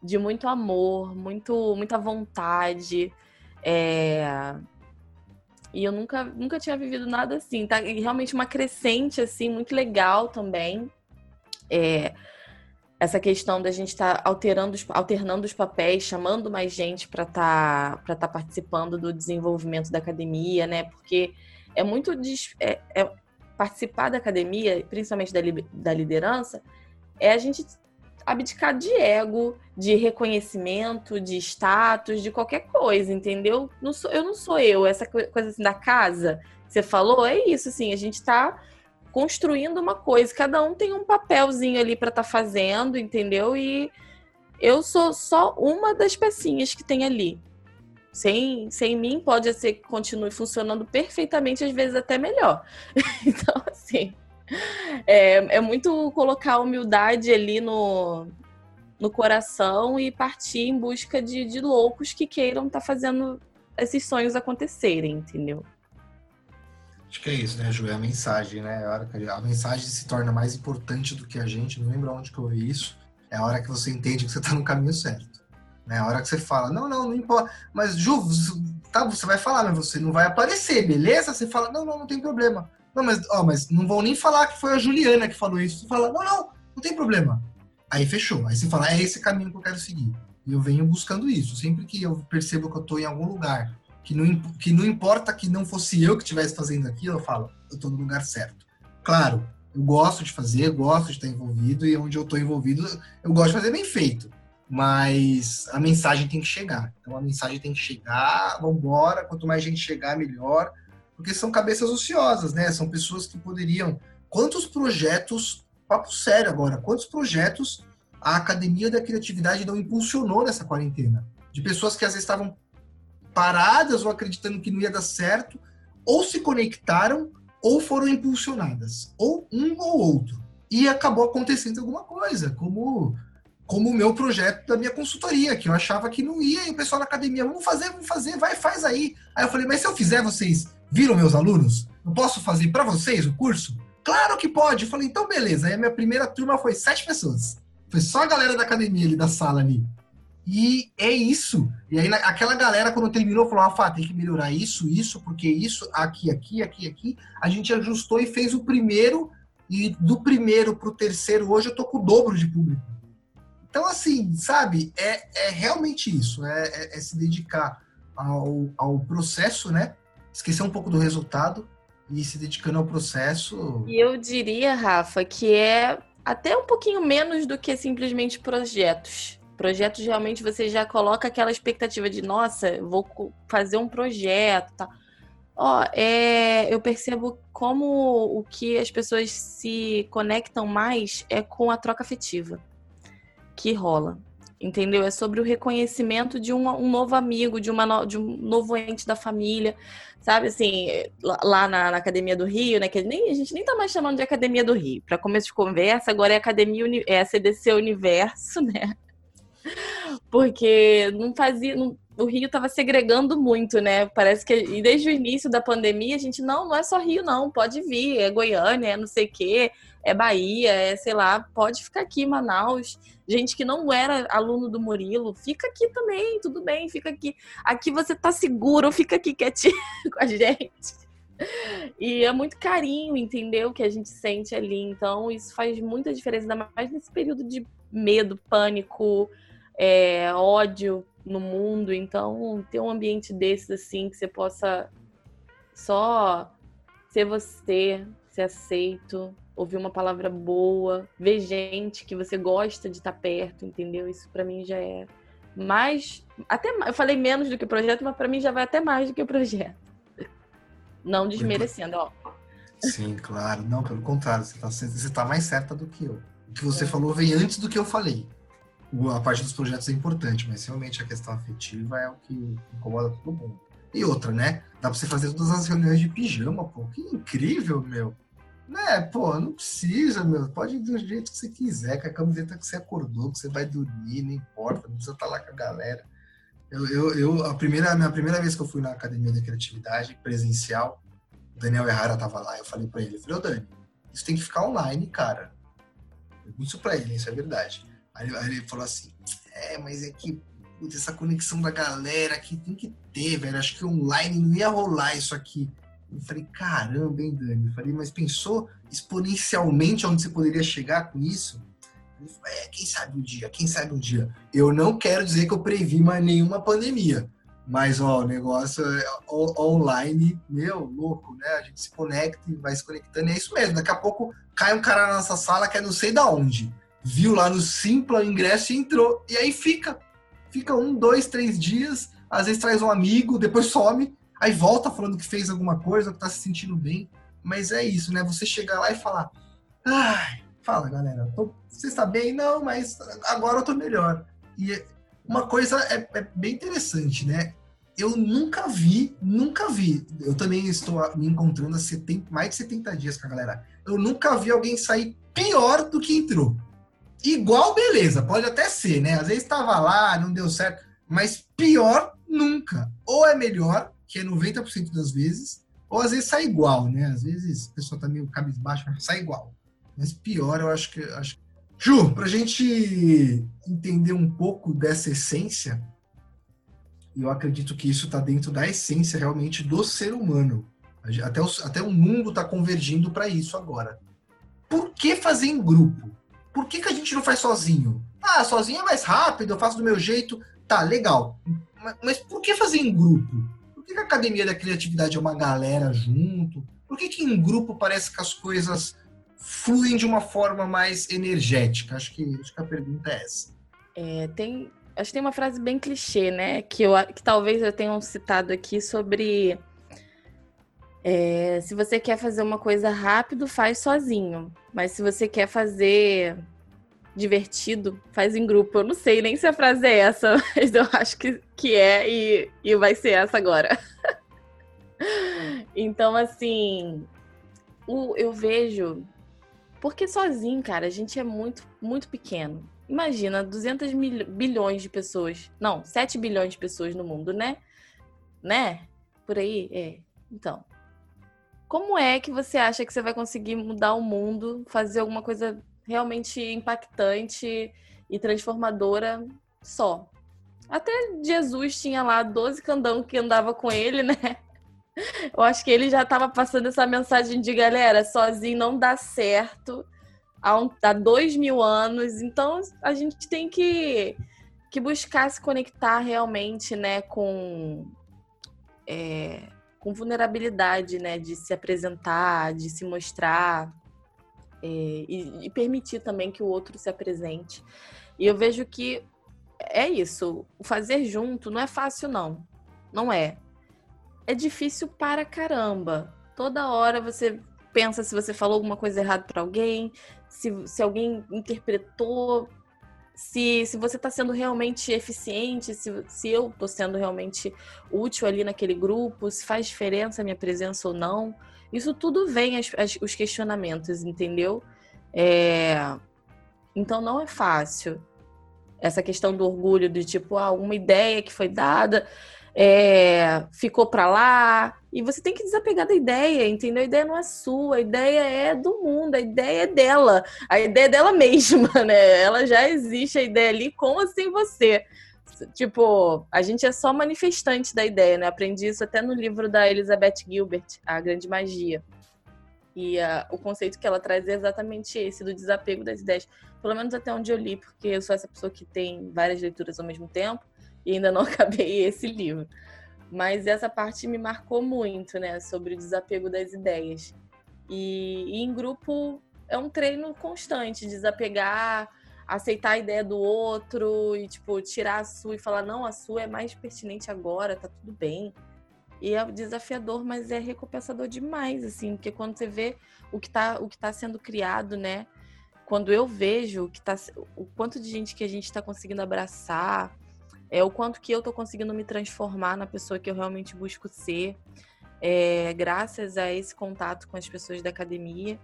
de muito amor, muito, muita vontade. É... E eu nunca, nunca tinha vivido nada assim. Tá realmente uma crescente, assim, muito legal também. É... essa questão da gente estar tá alterando, alternando os papéis, chamando mais gente para estar tá, tá participando do desenvolvimento da academia, né? Porque é muito é, é, participar da academia, principalmente da, da liderança, é a gente abdicar de ego, de reconhecimento, de status, de qualquer coisa, entendeu? Não sou, eu não sou eu, essa coisa assim da casa, você falou, é isso, assim, a gente está construindo uma coisa. Cada um tem um papelzinho ali para estar tá fazendo, entendeu? E eu sou só uma das pecinhas que tem ali. Sem, sem mim, pode ser que continue funcionando perfeitamente, às vezes até melhor. <laughs> então, assim, é, é muito colocar a humildade ali no, no coração e partir em busca de, de loucos que queiram estar tá fazendo esses sonhos acontecerem, entendeu? Acho que é isso, né, Ju? É a mensagem, né? É a, mensagem se torna mais importante do que a gente. Não lembro onde que eu vi isso. É a hora que você entende que você está no caminho certo. Né? A hora que você fala, não, não, não importa. Mas, Ju, tá, você vai falar, mas você não vai aparecer, beleza? Você fala, não, não, não tem problema. Não, mas, ó, mas não vão nem falar que foi a Juliana que falou isso. Você fala, não, não, não tem problema. Aí fechou. Aí você fala, é esse caminho que eu quero seguir. E eu venho buscando isso. Sempre que eu percebo que eu estou em algum lugar que não, que não importa que não fosse eu que estivesse fazendo aquilo, eu falo, eu estou no lugar certo. Claro, eu gosto de fazer, gosto de estar envolvido, e onde eu estou envolvido, eu gosto de fazer bem feito. Mas a mensagem tem que chegar. Então a mensagem tem que chegar, vamos embora, quanto mais gente chegar, melhor. Porque são cabeças ociosas, né? São pessoas que poderiam. Quantos projetos, papo sério agora, quantos projetos a Academia da Criatividade não impulsionou nessa quarentena? De pessoas que às vezes estavam paradas ou acreditando que não ia dar certo, ou se conectaram ou foram impulsionadas, ou um ou outro. E acabou acontecendo alguma coisa, como como o meu projeto da minha consultoria, que eu achava que não ia, e o pessoal na academia, vamos fazer, vamos fazer, vai, faz aí. Aí eu falei, mas se eu fizer, vocês viram meus alunos? Eu posso fazer para vocês o curso? Claro que pode. Eu falei, então beleza. Aí a minha primeira turma foi sete pessoas. Foi só a galera da academia ali, da sala ali. E é isso. E aí aquela galera, quando terminou, falou: Fá, tem que melhorar isso, isso, porque isso, aqui, aqui, aqui, aqui. A gente ajustou e fez o primeiro, e do primeiro para o terceiro, hoje eu tô com o dobro de público. Então, assim, sabe, é, é realmente isso, é, é, é se dedicar ao, ao processo, né? Esquecer um pouco do resultado e se dedicando ao processo. E eu diria, Rafa, que é até um pouquinho menos do que simplesmente projetos Projetos realmente você já coloca aquela expectativa de, nossa, vou fazer um projeto, tá? Ó, é, eu percebo como o que as pessoas se conectam mais é com a troca afetiva que rola. Entendeu? É sobre o reconhecimento de um, um novo amigo, de, uma no, de um novo ente da família. Sabe assim, lá na, na, Academia do Rio, né? Que nem, a gente nem tá mais chamando de Academia do Rio. Para começo de conversa, agora é Academia é a CDC Universo, <laughs> né? Porque não fazia. Não, o Rio estava segregando muito, né? Parece que. E desde o início da pandemia, a gente, não, não é só Rio, não, pode vir, é Goiânia, é não sei quê, é Bahia, é sei lá, pode ficar aqui, Manaus. Gente que não era aluno do Murilo, fica aqui também, tudo bem, fica aqui. Aqui você tá seguro, fica aqui quietinho <laughs> com a gente. E é muito carinho, entendeu? Que a gente sente ali. Então, isso faz muita diferença, ainda mais nesse período de medo, pânico, é, ódio no mundo. Então, ter um ambiente desses, assim, que você possa só ser você, ser aceito, ouvir uma palavra boa, ver gente que você gosta de estar perto, entendeu? Isso para mim já é mais. Até eu falei menos do que o projeto, mas para mim já vai até mais do que o projeto. Não desmerecendo, ó. Sim, claro. Não, pelo contrário, você está tá mais certa do que eu. O que você é. falou vem antes do que eu falei a parte dos projetos é importante, mas realmente a questão afetiva é o que incomoda todo mundo. E outra, né? Dá pra você fazer todas as reuniões de pijama, pô. Que incrível, meu. Né, pô, não precisa, meu. Pode ir do jeito que você quiser, com a camiseta que você acordou, que você vai dormir, não importa, não precisa estar tá lá com a galera. Eu, eu, eu a primeira, a minha primeira vez que eu fui na Academia da Criatividade presencial, o Daniel Errara tava lá, eu falei para ele, eu falei, ô Dani, isso tem que ficar online, cara. Isso para ele, isso é verdade. Aí, ele falou assim: é, mas é que putz, essa conexão da galera aqui tem que ter, velho. Acho que online não ia rolar isso aqui. Eu falei, caramba, hein, Dani? Eu falei, mas pensou exponencialmente onde você poderia chegar com isso? Ele falou, é, quem sabe um dia, quem sabe um dia. Eu não quero dizer que eu previ mais nenhuma pandemia. Mas, ó, o negócio é online, meu, louco, né? A gente se conecta e vai se conectando. E é isso mesmo. Daqui a pouco cai um cara na nossa sala que é não sei da onde. Viu lá no Simpla o ingresso e entrou. E aí fica. Fica um, dois, três dias. Às vezes traz um amigo, depois some. Aí volta falando que fez alguma coisa, que tá se sentindo bem. Mas é isso, né? Você chegar lá e falar. Ai, fala, galera. Tô, você está bem? Não, mas agora eu tô melhor. E uma coisa é, é bem interessante, né? eu nunca vi, nunca vi. Eu também estou me encontrando há 70, mais de 70 dias com a galera. Eu nunca vi alguém sair pior do que entrou. Igual, beleza, pode até ser, né? Às vezes estava lá, não deu certo, mas pior nunca. Ou é melhor, que é 90% das vezes, ou às vezes sai igual, né? Às vezes a pessoa tá meio cabisbaixo, mas sai igual. Mas pior, eu acho que. Acho... Ju, pra gente entender um pouco dessa essência, eu acredito que isso está dentro da essência realmente do ser humano. Até o, até o mundo está convergindo para isso agora. Por que fazer em grupo? Por que, que a gente não faz sozinho? Ah, sozinho é mais rápido, eu faço do meu jeito. Tá, legal. Mas, mas por que fazer em grupo? Por que, que a Academia da Criatividade é uma galera junto? Por que, que em grupo parece que as coisas fluem de uma forma mais energética? Acho que, acho que a pergunta é essa. É, tem, Acho que tem uma frase bem clichê, né? Que, eu, que talvez eu tenha citado aqui sobre. É, se você quer fazer uma coisa rápido, faz sozinho. Mas se você quer fazer divertido, faz em grupo. Eu não sei nem se a frase é essa, <laughs> mas eu acho que, que é e, e vai ser essa agora. <laughs> então, assim, o, eu vejo. Porque sozinho, cara, a gente é muito, muito pequeno. Imagina, 200 mil, bilhões de pessoas. Não, 7 bilhões de pessoas no mundo, né? Né? Por aí? É. Então. Como é que você acha que você vai conseguir mudar o mundo, fazer alguma coisa realmente impactante e transformadora só? Até Jesus tinha lá 12 candão que andava com ele, né? <laughs> Eu acho que ele já estava passando essa mensagem de galera, sozinho não dá certo há, um, há dois mil anos. Então a gente tem que, que buscar se conectar realmente, né, com, é, com vulnerabilidade, né, de se apresentar, de se mostrar é, e, e permitir também que o outro se apresente. E eu vejo que é isso. O fazer junto não é fácil, não. Não é. É difícil para caramba. Toda hora você pensa se você falou alguma coisa errada para alguém, se, se alguém interpretou, se, se você está sendo realmente eficiente, se, se eu estou sendo realmente útil ali naquele grupo, se faz diferença a minha presença ou não. Isso tudo vem as, as, os questionamentos, entendeu? É... Então não é fácil. Essa questão do orgulho, de tipo, ah, uma ideia que foi dada, é, ficou para lá. E você tem que desapegar da ideia, entendeu? A ideia não é sua, a ideia é do mundo, a ideia é dela, a ideia é dela <laughs> mesma, né? Ela já existe, a ideia ali com ou sem você. Tipo, a gente é só manifestante da ideia, né? Aprendi isso até no livro da Elizabeth Gilbert, A Grande Magia. E uh, o conceito que ela traz é exatamente esse, do desapego das ideias. Pelo menos até onde eu li, porque eu sou essa pessoa que tem várias leituras ao mesmo tempo e ainda não <laughs> acabei esse livro. Mas essa parte me marcou muito, né? Sobre o desapego das ideias. E, e em grupo é um treino constante, desapegar, aceitar a ideia do outro e, tipo, tirar a sua e falar, não, a sua é mais pertinente agora, tá tudo bem. E é desafiador, mas é recompensador demais, assim, porque quando você vê o que tá, o que tá sendo criado, né? Quando eu vejo que tá, o quanto de gente que a gente está conseguindo abraçar, é o quanto que eu tô conseguindo me transformar na pessoa que eu realmente busco ser, é, graças a esse contato com as pessoas da academia,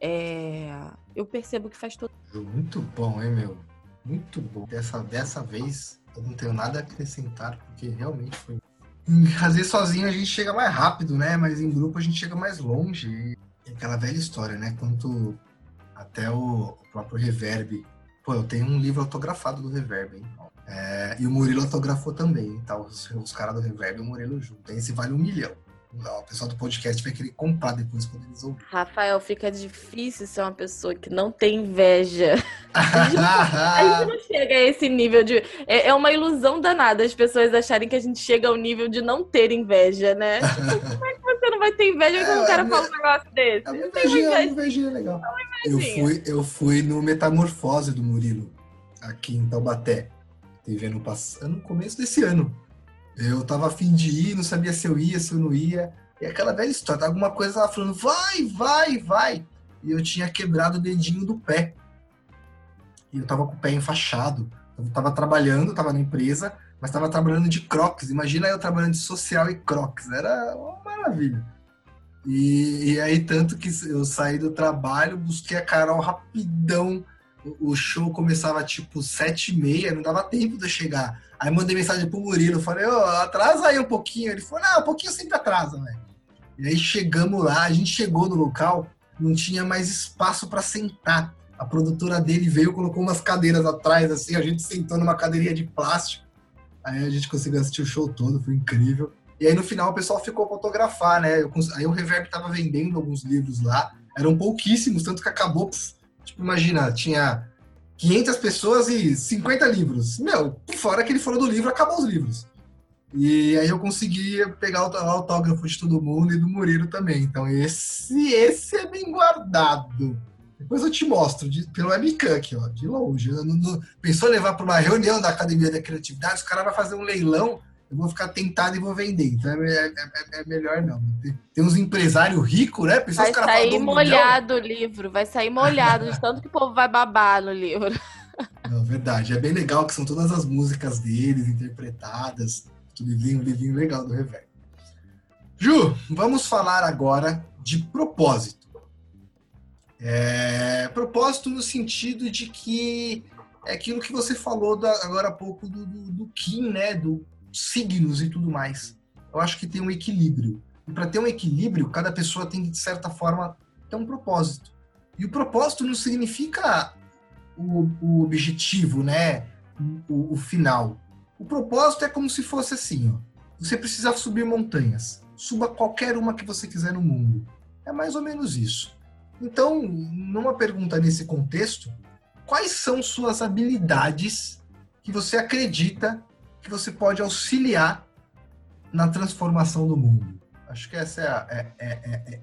é, eu percebo que faz todo. Muito bom, hein, meu? Muito bom. Dessa, dessa vez eu não tenho nada a acrescentar, porque realmente foi. Às vezes sozinho a gente chega mais rápido, né? Mas em grupo a gente chega mais longe. E aquela velha história, né? Quanto até o próprio Reverb. Pô, eu tenho um livro autografado do Reverb, hein? É, e o Murilo autografou também, tá? Os, os caras do Reverb e o Murilo junto. Esse vale um milhão. O pessoal do podcast vai querer comprar depois quando eles ouvirem. Rafael, fica difícil ser uma pessoa que não tem inveja. <laughs> A gente, a gente não chega a esse nível de. É, é, uma ilusão danada as pessoas acharem que a gente chega ao nível de não ter inveja, né? Tipo, <laughs> como é que você não vai ter inveja quando o cara fala um negócio desse? É uma invejinha, uma invejinha legal. É uma eu, fui, eu fui no Metamorfose do Murilo, aqui em Taubaté. Teve ano passado, no começo desse ano. Eu tava afim de ir, não sabia se eu ia, se eu não ia. E aquela velha história, alguma coisa tava falando, vai, vai, vai. E eu tinha quebrado o dedinho do pé. E eu tava com o pé enfaixado. Eu tava trabalhando, tava na empresa, mas tava trabalhando de crocs. Imagina eu trabalhando de social e crocs. Era uma maravilha. E, e aí, tanto que eu saí do trabalho, busquei a Carol rapidão o show começava tipo sete e meia, não dava tempo de eu chegar. Aí mandei mensagem pro Murilo, falei, ô, oh, atrasa aí um pouquinho. Ele falou, não, um pouquinho sempre atrasa, velho. E aí chegamos lá, a gente chegou no local, não tinha mais espaço para sentar. A produtora dele veio, colocou umas cadeiras atrás, assim, a gente sentou numa cadeirinha de plástico. Aí a gente conseguiu assistir o show todo, foi incrível. E aí no final o pessoal ficou fotografar, né? Eu, aí o Reverb tava vendendo alguns livros lá, eram pouquíssimos, tanto que acabou, Tipo, imagina, tinha 500 pessoas e 50 livros. Meu, fora que ele falou do livro, acabou os livros. E aí eu consegui pegar o autógrafo de todo mundo e do Murilo também. Então esse, esse é bem guardado. Depois eu te mostro, de, pelo webcam aqui, ó, de longe. Não, não, pensou levar para uma reunião da Academia da Criatividade, os caras vão fazer um leilão eu vou ficar tentado e vou vender. Então é, é, é, é melhor não. Tem, uns empresários ricos, né? Pessoas vai sair molhado o livro, vai sair molhado, de tanto que o povo vai babar no livro. Não, verdade. É bem legal que são todas as músicas deles interpretadas. Um livrinho, um livrinho legal do Reverb. Ju, vamos falar agora de propósito. É, propósito no sentido de que é aquilo que você falou da, agora há pouco do, do, do Kim, né? Do signos e tudo mais. Eu acho que tem um equilíbrio. E para ter um equilíbrio, cada pessoa tem que, de certa forma, ter um propósito. E o propósito não significa o, o objetivo, né? O, o, final. O propósito é como se fosse assim: ó. você precisa subir montanhas. Suba qualquer uma que você quiser no mundo. É mais ou menos isso. Então, numa pergunta nesse contexto, quais são suas habilidades que você acredita que você pode auxiliar na transformação do mundo? Acho que essa é a, é, é,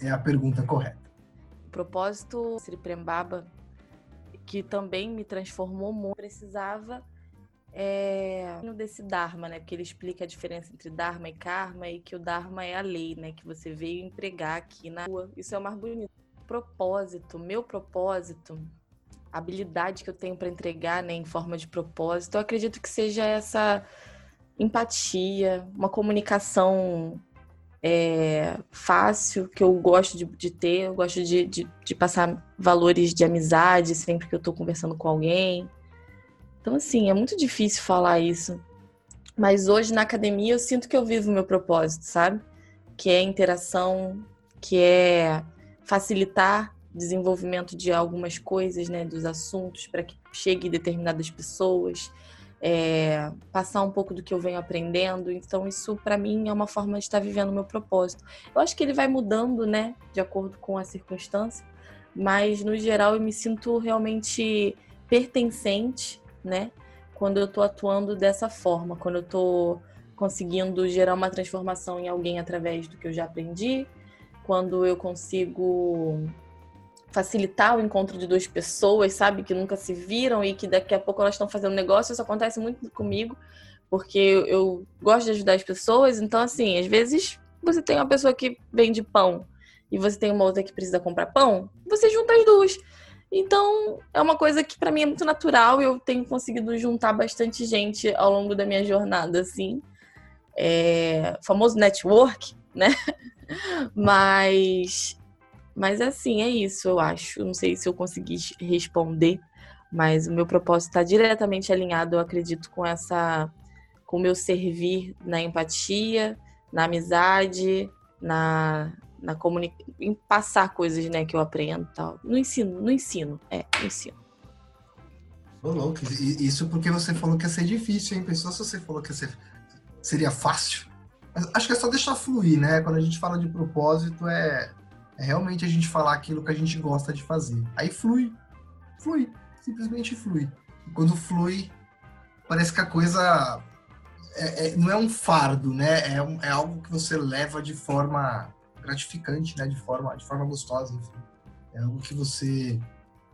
é, é a pergunta correta. O propósito Sri Prembaba, que também me transformou muito, precisava é, desse Dharma, né? Porque ele explica a diferença entre Dharma e Karma e que o Dharma é a lei, né? Que você veio empregar aqui na rua. Isso é o mais bonito. Propósito, meu propósito, habilidade que eu tenho para entregar, né, em forma de propósito, eu acredito que seja essa empatia, uma comunicação é, fácil, que eu gosto de, de ter, eu gosto de, de, de, passar valores de amizade sempre que eu estou conversando com alguém. Então, assim, é muito difícil falar isso. Mas hoje na academia eu sinto que eu vivo o meu propósito, sabe? Que é interação, que é facilitar desenvolvimento de algumas coisas, né, dos assuntos para que chegue determinadas pessoas, é, passar um pouco do que eu venho aprendendo. Então, isso para mim é uma forma de estar vivendo o meu propósito. Eu acho que ele vai mudando, né, de acordo com a circunstância, mas no geral eu me sinto realmente pertencente, né, quando eu estou atuando dessa forma, quando eu estou conseguindo gerar uma transformação em alguém através do que eu já aprendi, quando eu consigo facilitar o encontro de duas pessoas, sabe, que nunca se viram e que daqui a pouco elas estão fazendo negócio. Isso acontece muito comigo, porque eu, gosto de ajudar as pessoas. Então, assim, às vezes você tem uma pessoa que vende pão e você tem uma outra que precisa comprar pão, você junta as duas. Então, é uma coisa que para mim é muito natural eu tenho conseguido juntar bastante gente ao longo da minha jornada, assim. É, famoso network, né? <laughs> Mas mas assim, é isso, eu acho. Não sei se eu consegui responder, mas o meu propósito está diretamente alinhado, eu acredito, com essa com o meu servir na empatia, na amizade, na, na comunicação, em passar coisas, né, que eu aprendo tal. No ensino, no ensino, é, no ensino. Ô, louco, isso porque você falou que ia ser difícil, hein? Pensou se você falou que ser, seria fácil? Mas acho que é só deixar fluir, né? Quando a gente fala de propósito, é, é realmente a gente falar aquilo que a gente gosta de fazer. Aí flui, flui, simplesmente flui. E quando flui, parece que a coisa é, é, não é um fardo, né? É, um, é, algo que você leva de forma gratificante, né? De forma, de forma gostosa, enfim. É algo que você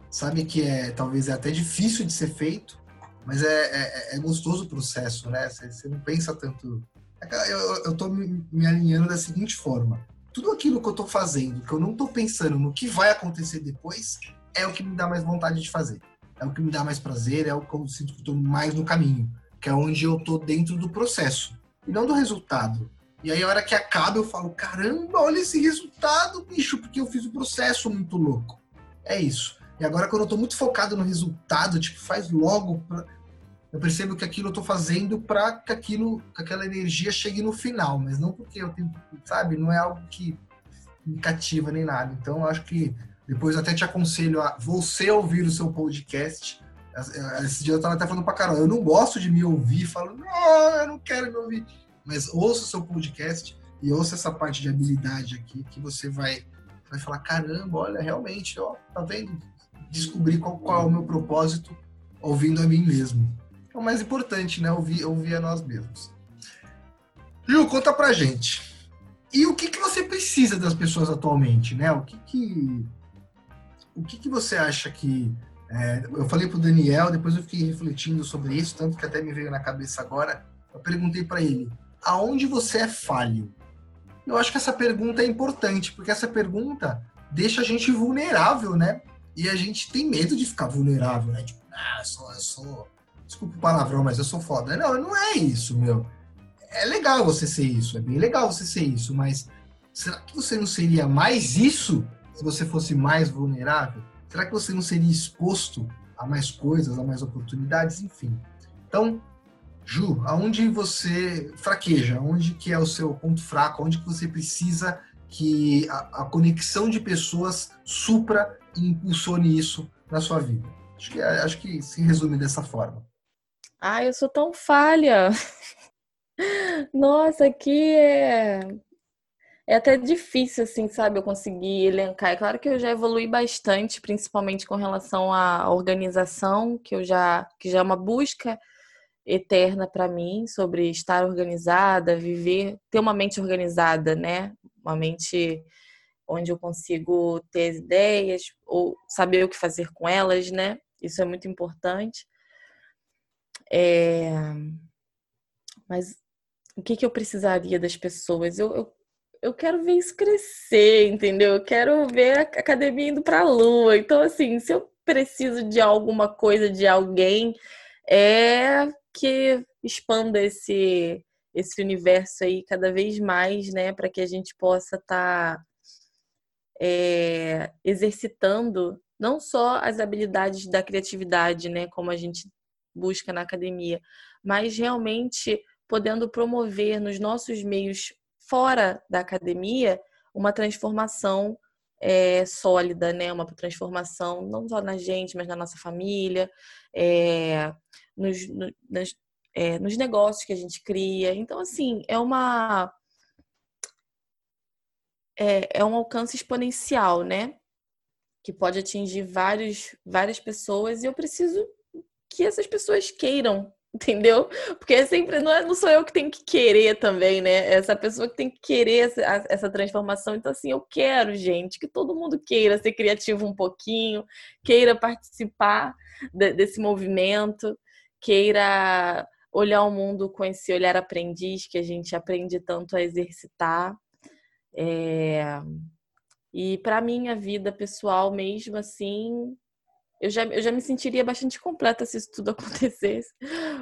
sabe que é talvez é até difícil de ser feito, mas é, é, é gostoso o processo, né? Você, não pensa tanto. É eu, eu tô me alinhando da seguinte forma: tudo aquilo que eu tô fazendo, que eu não tô pensando no que vai acontecer depois, é o que me dá mais vontade de fazer. É o que me dá mais prazer, é o que eu sinto que eu tô mais no caminho, que é onde eu tô dentro do processo e não do resultado. E aí, a hora que acaba, eu falo: caramba, olha esse resultado, bicho, porque eu fiz um processo muito louco. É isso. E agora, quando eu tô muito focado no resultado, tipo, faz logo. Pra... Eu percebo que aquilo eu tô fazendo para que aquilo, que aquela energia chegue no final, mas não porque eu tenho, sabe? Não é algo que me cativa nem nada. Então, acho que depois até te aconselho a você ouvir o seu podcast. Esse dia eu tava até falando pra Carol, eu não gosto de me ouvir, falo, não, eu não quero me ouvir. Mas ouça o seu podcast e ouça essa parte de habilidade aqui, que você vai, vai falar, caramba, olha, realmente, ó, tá vendo? descobrir qual, qual é o meu propósito ouvindo a mim mesmo. É o mais importante, né? Ouvir, ouvir a nós mesmos. Ju, conta pra gente. E o que, que você precisa das pessoas atualmente, né? O que que, o que, que você acha que... É, eu falei pro Daniel, depois eu fiquei refletindo sobre isso, tanto que até me veio na cabeça agora. Eu perguntei para ele, aonde você é falho? Eu acho que essa pergunta é importante, porque essa pergunta deixa a gente vulnerável, né? E a gente tem medo de ficar vulnerável, né? Tipo, ah, eu sou, eu sou. Desculpa o palavrão, mas eu sou foda. Não, não é isso, meu. É legal você ser isso, é bem legal você ser isso, mas será que você não seria mais isso se você fosse mais vulnerável? Será que você não seria exposto a mais coisas, a mais oportunidades, enfim? Então, Ju, aonde você fraqueja? Onde que é o seu ponto fraco? Onde que você precisa que a, a conexão de pessoas supra e impulsione isso na sua vida. Acho que, acho que se resume dessa forma. Ah, eu sou tão falha. <laughs> Nossa, aqui é. É até difícil, assim, sabe, eu conseguir elencar. É claro que eu já evolui bastante, principalmente com relação à organização, que eu já que já é uma busca eterna para mim sobre estar organizada, viver, ter uma mente organizada, né? Uma mente onde eu consigo ter as ideias ou saber o que fazer com elas, né? Isso é muito importante. É... Mas o que, que eu precisaria das pessoas? Eu, eu, eu quero ver isso crescer, entendeu? Eu quero ver a academia indo para a lua. Então, assim, se eu preciso de alguma coisa, de alguém, é que expanda esse, esse universo aí cada vez mais, né? Para que a gente possa estar. Tá é, exercitando não só as habilidades da criatividade, né, como a gente busca na academia, mas realmente podendo promover nos nossos meios fora da academia uma transformação é, sólida, né? Uma transformação não só na gente, mas na nossa família, é, nos, no, nas, é, nos negócios que a gente cria. Então, assim, é uma é, é um alcance exponencial, né? Que pode atingir vários, várias pessoas e eu preciso que essas pessoas queiram, <laughs> entendeu? Porque é sempre não, é, não sou eu que tenho que querer também, né? É essa pessoa que tem que querer essa, essa transformação. Então, assim, eu quero, gente, que todo mundo queira ser criativo um pouquinho, queira participar de, desse movimento, queira olhar o mundo com esse olhar aprendiz que a gente aprende tanto a exercitar. É... E para minha vida pessoal mesmo, assim, eu já, eu já me sentiria bastante completa se isso tudo <laughs> acontecesse.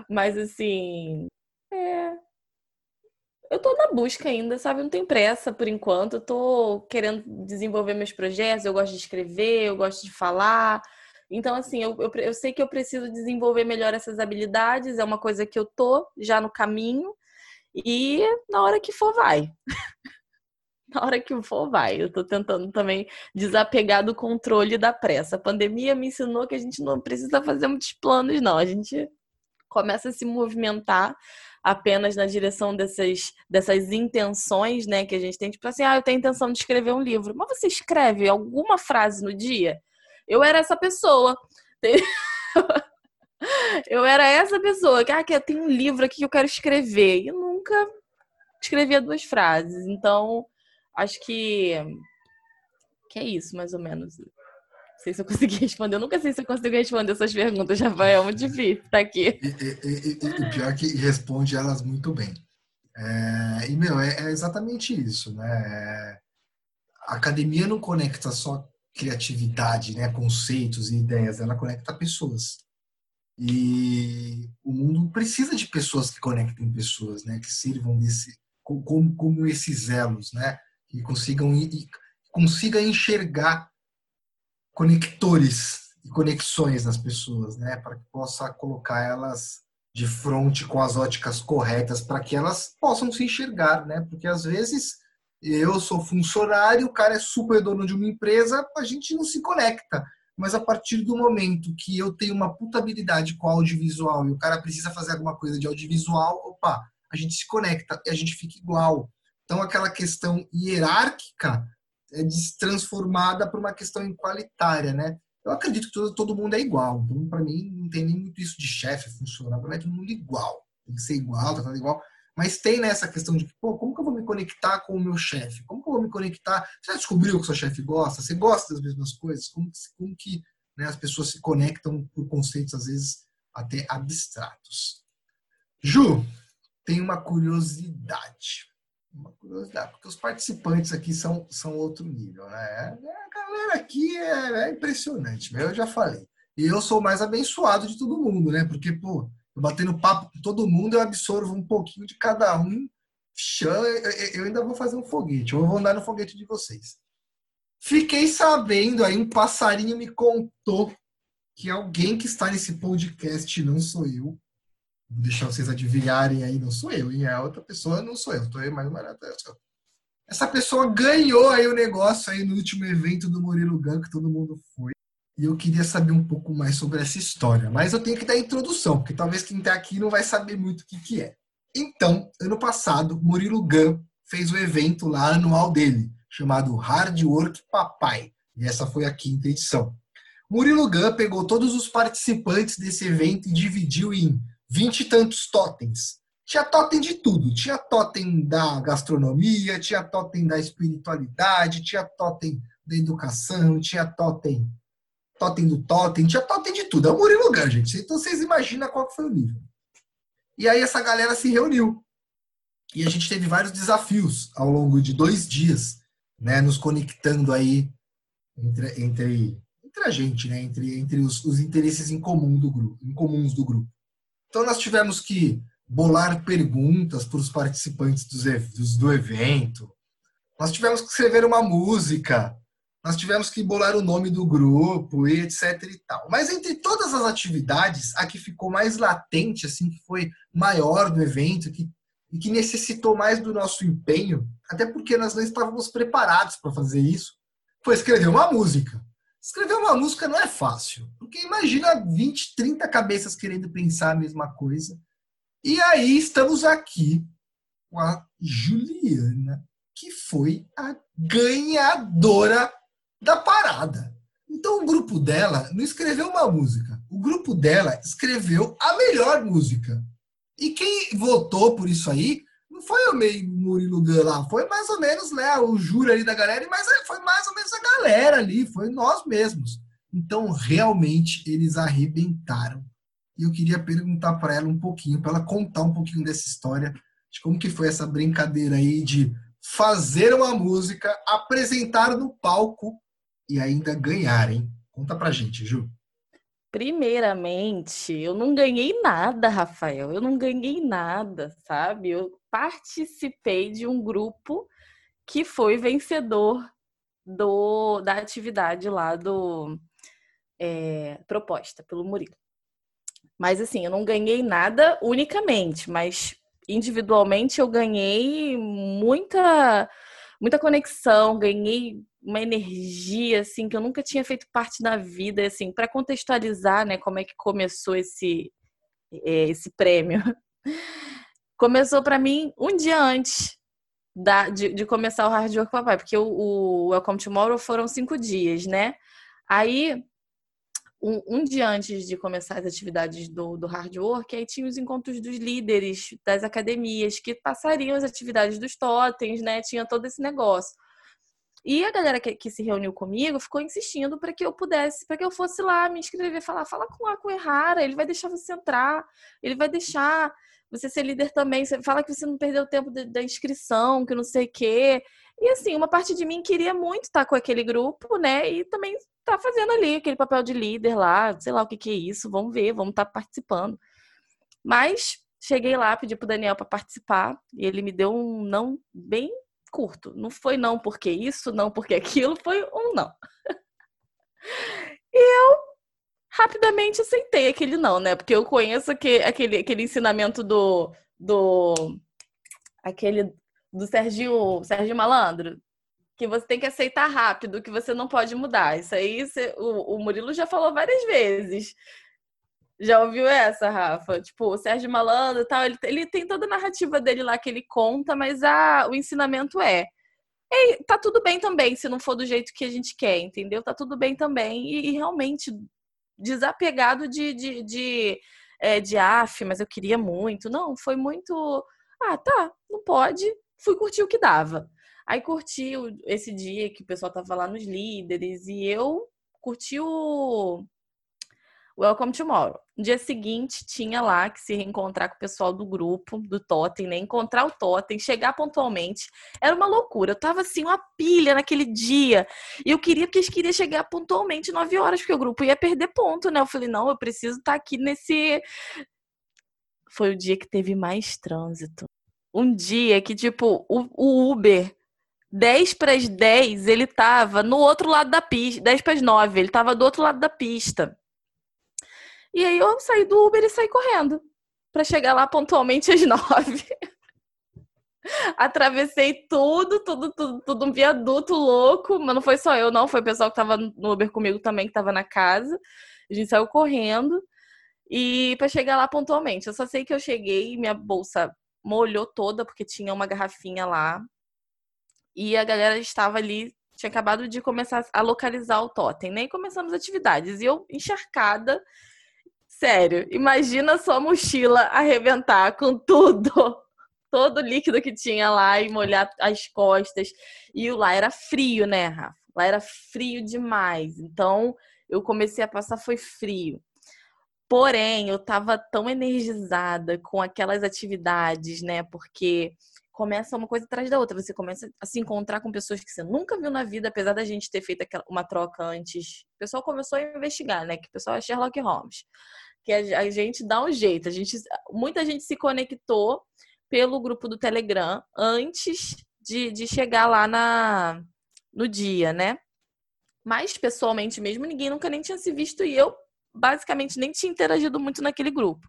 Mas assim, é... eu tô na busca ainda, sabe? Não tenho pressa por enquanto. Eu tô querendo desenvolver meus projetos, eu gosto de escrever, eu gosto de falar. Então, assim, eu, eu, eu sei que eu preciso desenvolver melhor essas habilidades, é uma coisa que eu tô já no caminho. E na hora que for, vai. <laughs> <laughs> na hora que for, vai. Eu tô tentando também desapegar do controle da pressa. A pandemia me ensinou que a gente não precisa fazer muitos planos, não. A gente começa a se movimentar, apenas na direção dessas, dessas intenções, né, que a gente tem, tipo assim, ah, eu tenho intenção de escrever um livro. Mas você escreve alguma frase no dia? Eu era essa pessoa. <laughs> Eu era essa pessoa que, ah, que tem um livro aqui que eu quero escrever. E nunca escrevia duas frases. Então, acho que que é isso, mais ou menos. Não sei se eu consegui <laughs> responder. Eu nunca sei se eu consigo responder essas perguntas, Rafael. É muito difícil estar aqui. E, e, e, e pior que responde elas muito bem. É, e, meu, é, é, exatamente isso, né? A academia não conecta só criatividade, né, conceitos e ideias, ela conecta pessoas. E o mundo precisa de pessoas que conectem pessoas, né, que sirvam desse como, como esses elos, né, que consigam e consiga enxergar conectores e conexões nas pessoas, né, para que possa colocar elas de frente com as óticas corretas para que elas possam se enxergar, né? Porque às vezes eu sou funcionário, o cara é super dono de uma empresa, a gente não se conecta. Mas a partir do momento que eu tenho uma puta habilidade com audiovisual e o cara precisa fazer alguma coisa de audiovisual, opa, a gente se conecta e a gente fica igual. Então aquela questão hierárquica é transformada para uma questão igualitária, né? Eu acredito que todo, todo mundo é igual. Então, para mim, não tem nem muito isso de chefe, funcionário, é todo mundo igual. Tem que ser igual, tá igual. Mas tem nessa questão de, pô, como que eu vou me conectar com o meu chefe? Como que eu vou me conectar? Você já descobriu que o seu chefe gosta? Você gosta das mesmas coisas? Como, como que né, as pessoas se conectam por conceitos, às vezes, até abstratos? Ju, tem uma curiosidade. Uma curiosidade, porque os participantes aqui são, são outro nível, né? A galera aqui é, é impressionante, eu já falei. E eu sou mais abençoado de todo mundo, né? Porque, pô, eu batendo papo com todo mundo, eu absorvo um pouquinho de cada um. Eu ainda vou fazer um foguete, eu vou andar no foguete de vocês. Fiquei sabendo aí, um passarinho me contou que alguém que está nesse podcast não sou eu. Vou deixar vocês adivinharem aí, não sou eu, e a outra pessoa não sou eu, estou aí mais barato. Essa pessoa ganhou aí o negócio aí no último evento do Murilo Gun, que todo mundo foi. E eu queria saber um pouco mais sobre essa história. Mas eu tenho que dar a introdução, porque talvez quem está aqui não vai saber muito o que, que é. Então, ano passado, Murilo Gun fez o evento lá anual dele, chamado Hard Work Papai. E essa foi a quinta edição. Murilo Gun pegou todos os participantes desse evento e dividiu em vinte e tantos totens. Tinha totem de tudo. Tinha totem da gastronomia, tinha totem da espiritualidade, tinha totem da educação, tinha totem totem do totem, tinha totem de tudo. É o Murilo Gun, gente. Então vocês imaginam qual foi o nível. E aí essa galera se reuniu. E a gente teve vários desafios ao longo de dois dias, né? Nos conectando aí entre, entre, entre a gente, né? Entre, entre os, os interesses em comum do grupo, em comuns do grupo. Então nós tivemos que bolar perguntas para os participantes do evento. Nós tivemos que escrever uma música nós tivemos que bolar o nome do grupo e etc e tal. Mas entre todas as atividades, a que ficou mais latente, assim, que foi maior do evento, que, e que necessitou mais do nosso empenho, até porque nós não estávamos preparados para fazer isso, foi escrever uma música. Escrever uma música não é fácil, porque imagina 20, 30 cabeças querendo pensar a mesma coisa. E aí estamos aqui com a Juliana, que foi a ganhadora da parada. Então o grupo dela não escreveu uma música. O grupo dela escreveu a melhor música. E quem votou por isso aí foi o meio Murilo Gun lá, foi mais ou menos né, o júri ali da galera, mas foi mais ou menos a galera ali, foi nós mesmos. Então, realmente, eles arrebentaram. E eu queria perguntar para ela um pouquinho, para ela contar um pouquinho dessa história, de como que foi essa brincadeira aí de fazer uma música, apresentar no palco e ainda ganharem. Conta pra gente, Ju. Primeiramente, eu não ganhei nada, Rafael. Eu não ganhei nada, sabe? Eu participei de um grupo que foi vencedor do, da atividade lá do é, proposta pelo Murilo. Mas assim, eu não ganhei nada unicamente, mas individualmente eu ganhei muita muita conexão, ganhei uma energia assim que eu nunca tinha feito parte da vida, assim, para contextualizar, né, como é que começou esse é, esse prêmio. Começou para mim um dia antes da, de, de, começar o Hard Work Papai, porque o, o Welcome Tomorrow foram cinco dias, né? Aí, um, um, dia antes de começar as atividades do, do Hard Work, aí tinha os encontros dos líderes das academias que passariam as atividades dos totens, né? Tinha todo esse negócio. E a galera que, que se reuniu comigo ficou insistindo para que eu pudesse, para que eu fosse lá me inscrever, falar, fala com a Errara, ele vai deixar você entrar, ele vai deixar você ser líder também. Você fala que você não perdeu tempo da inscrição, que não sei o quê. E assim, uma parte de mim queria muito estar com aquele grupo, né? E também tá fazendo ali aquele papel de líder lá, sei lá o que, que é isso, vamos ver, vamos estar tá participando. Mas cheguei lá, pedi pro Daniel para participar e ele me deu um não bem curto. Não foi não porque isso, não porque aquilo, foi um não. e eu rapidamente aceitei aquele não, né? Porque eu conheço aquele, aquele, aquele ensinamento do, do aquele do Serginho, Serginho Malandro, que você tem que aceitar rápido, que você não pode mudar. Isso aí você, o, o Murilo já falou várias vezes. Já ouviu essa, Rafa? Tipo, o Sérgio Malandro e tal, ele, ele tem toda a narrativa dele lá que ele conta, mas a, o ensinamento é. E tá tudo bem também, se não for do jeito que a gente quer, entendeu? Tá tudo bem também. E, e realmente, desapegado de, de, de, é, de af, mas eu queria muito. Não, foi muito. Ah, tá, não pode. Fui curtir o que dava. Aí curti esse dia que o pessoal tava lá nos líderes e eu curti o Welcome Tomorrow. No dia seguinte, tinha lá que se reencontrar com o pessoal do grupo, do Totem, né? Encontrar o Totem, chegar pontualmente. Era uma loucura. Eu tava assim, uma pilha naquele dia. E eu queria, porque eles queriam chegar pontualmente 9 horas, porque o grupo ia perder ponto, né? Eu falei, não, eu preciso estar tá aqui nesse. Foi o dia que teve mais trânsito. Um dia que, tipo, o, o Uber 10 para as 10, ele tava no outro lado da pista. 10 para as 9, ele tava do outro lado da pista. E aí eu saí do Uber e saí correndo para chegar lá pontualmente às <laughs> nove. Atravessei tudo, tudo, tudo, tudo um viaduto louco, mas não foi só eu, não, foi o pessoal que tava no Uber comigo também, que tava na casa. A gente saiu correndo e para chegar lá pontualmente. Eu só sei que eu cheguei, minha bolsa molhou toda porque tinha uma garrafinha lá. E a galera estava ali, tinha acabado de começar a localizar o totem, né? E começamos atividades. E eu encharcada, Sério, imagina sua mochila arrebentar com tudo, <laughs> todo o líquido que tinha lá e molhar as costas. E lá era frio, né, Rafa? Lá era frio demais. Então, eu comecei a passar, foi frio. Porém, eu tava tão energizada com aquelas atividades, né? Porque começa uma coisa atrás da outra. Você começa a se encontrar com pessoas que você nunca viu na vida, apesar da gente ter feito uma troca antes. O pessoal começou a investigar, né? Que o pessoal é Sherlock Holmes. Que a gente dá um jeito. A gente, muita gente se conectou pelo grupo do Telegram antes de, de chegar lá na, no dia, né? Mas pessoalmente mesmo, ninguém nunca nem tinha se visto e eu basicamente nem tinha interagido muito naquele grupo.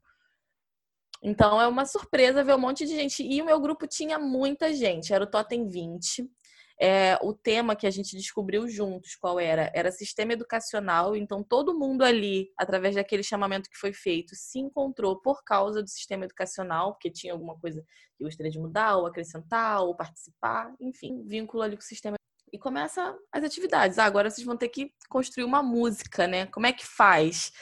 Então é uma surpresa ver um monte de gente. E o meu grupo tinha muita gente, era o Totem 20. É, o tema que a gente descobriu juntos qual era? Era sistema educacional, então todo mundo ali, através daquele chamamento que foi feito, se encontrou por causa do sistema educacional, porque tinha alguma coisa que gostaria de mudar, ou acrescentar, ou participar, enfim, vínculo ali com o sistema. E começa as atividades. Ah, agora vocês vão ter que construir uma música, né? Como é que faz?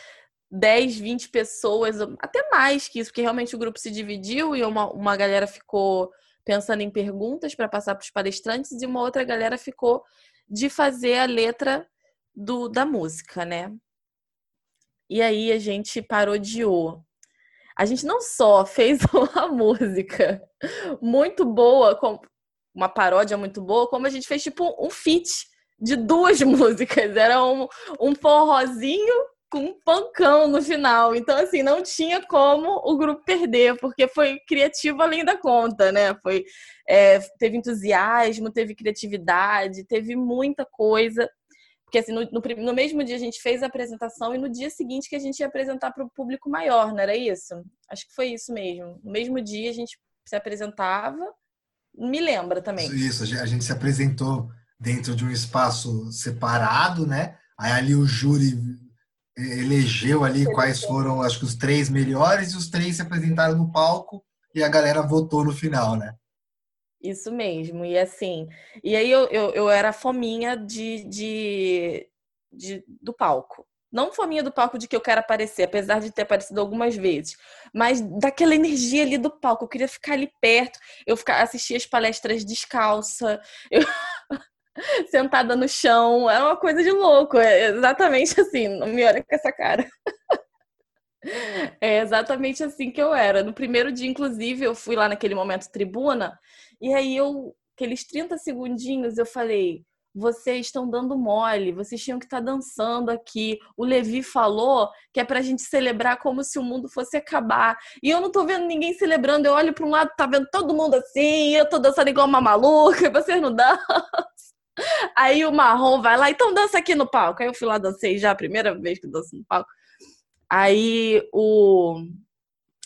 10, 20 pessoas, até mais que isso, porque realmente o grupo se dividiu e uma, uma galera ficou pensando em perguntas para passar para os palestrantes e uma outra galera ficou de fazer a letra do, da música, né? E aí a gente parodiou. A gente não só <laughs> fez uma música muito boa, uma paródia muito boa, como a gente fez tipo um feat de duas <laughs> músicas. Era um, um forrozinho com um pancão no final. Então, assim, não tinha como o grupo perder, porque foi criativo além da conta, né? Foi, é, teve entusiasmo, teve criatividade, teve muita coisa. Porque, assim, no, no, no, mesmo dia a gente fez a apresentação e no dia seguinte que a gente ia apresentar para o público maior, não era isso? Acho que foi isso mesmo. No mesmo dia a gente se apresentava. Me lembra também. Isso, a gente se apresentou dentro de um espaço separado, né? Aí ali o júri elegeu ali quais foram, acho que os três melhores, e os três se apresentaram no palco e a galera votou no final, né? Isso mesmo. E assim, e aí eu, eu, eu era fominha de, de, de, do palco. Não fominha do palco de que eu quero aparecer, apesar de ter aparecido algumas vezes, mas daquela energia ali do palco. Eu queria ficar ali perto, eu ficar, assistir as palestras descalça, eu... <laughs> sentada no chão, é uma coisa de louco. É exatamente assim, não me olha com essa cara. <laughs> É exatamente assim que eu era. No primeiro dia, inclusive, eu fui lá naquele momento tribuna, e aí eu, aqueles 30 segundinhos, eu falei: vocês estão dando mole, vocês tinham que estar tá dançando aqui. O Levi falou que é pra gente celebrar como se o mundo fosse acabar. E eu não tô vendo ninguém celebrando. Eu olho para um lado, tá vendo todo mundo assim, eu tô dançando igual uma maluca, <laughs> vocês não dançam. Aí o Marrom vai lá, então dança aqui no palco. Aí eu fui lá, dancei já, a primeira vez que danço no palco. Aí o.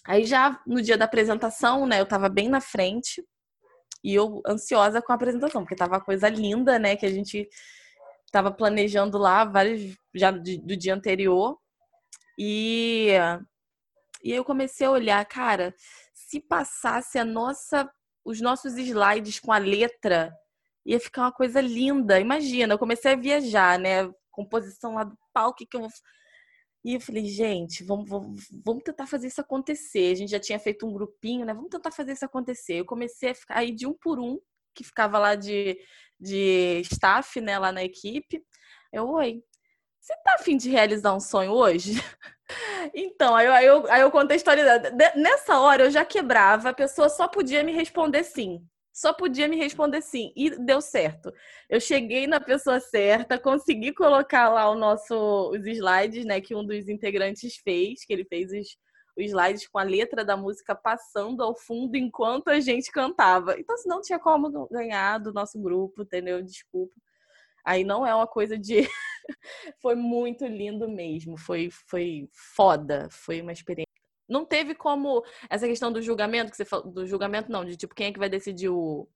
Aí já no dia da apresentação, né, eu tava bem na frente e eu ansiosa com a apresentação, porque tava uma coisa linda, né, que a gente tava planejando lá vários já do dia anterior. E e eu comecei a olhar, cara, se passasse a nossa os nossos slides com a letra, ia ficar uma coisa linda. Imagina, eu comecei a viajar, né? Composição lá do palco, que eu vou e eu falei, gente, vamos, vamos, vamos, tentar fazer isso acontecer. A gente já tinha feito um grupinho, né? Vamos tentar fazer isso acontecer. Eu comecei a ficar aí de um por um, que ficava lá de, de staff, né, lá na equipe. Eu, oi, você tá afim de realizar um sonho hoje? <laughs> então, aí eu, aí, eu, aí eu contei a história. Nessa hora eu já quebrava, a pessoa só podia me responder sim só podia me responder sim. E deu certo. Eu cheguei na pessoa certa, consegui colocar lá o nosso, os slides, né, que um dos integrantes fez, que ele fez os, os slides com a letra da música passando ao fundo enquanto a gente cantava. Então, se não tinha como ganhar do nosso grupo, entendeu? Desculpa. Aí não é uma coisa de. <laughs> foi muito lindo mesmo. Foi, foi foda. Foi uma experiência não teve como essa questão do julgamento que você falou, do julgamento não, de tipo quem é que vai decidir o,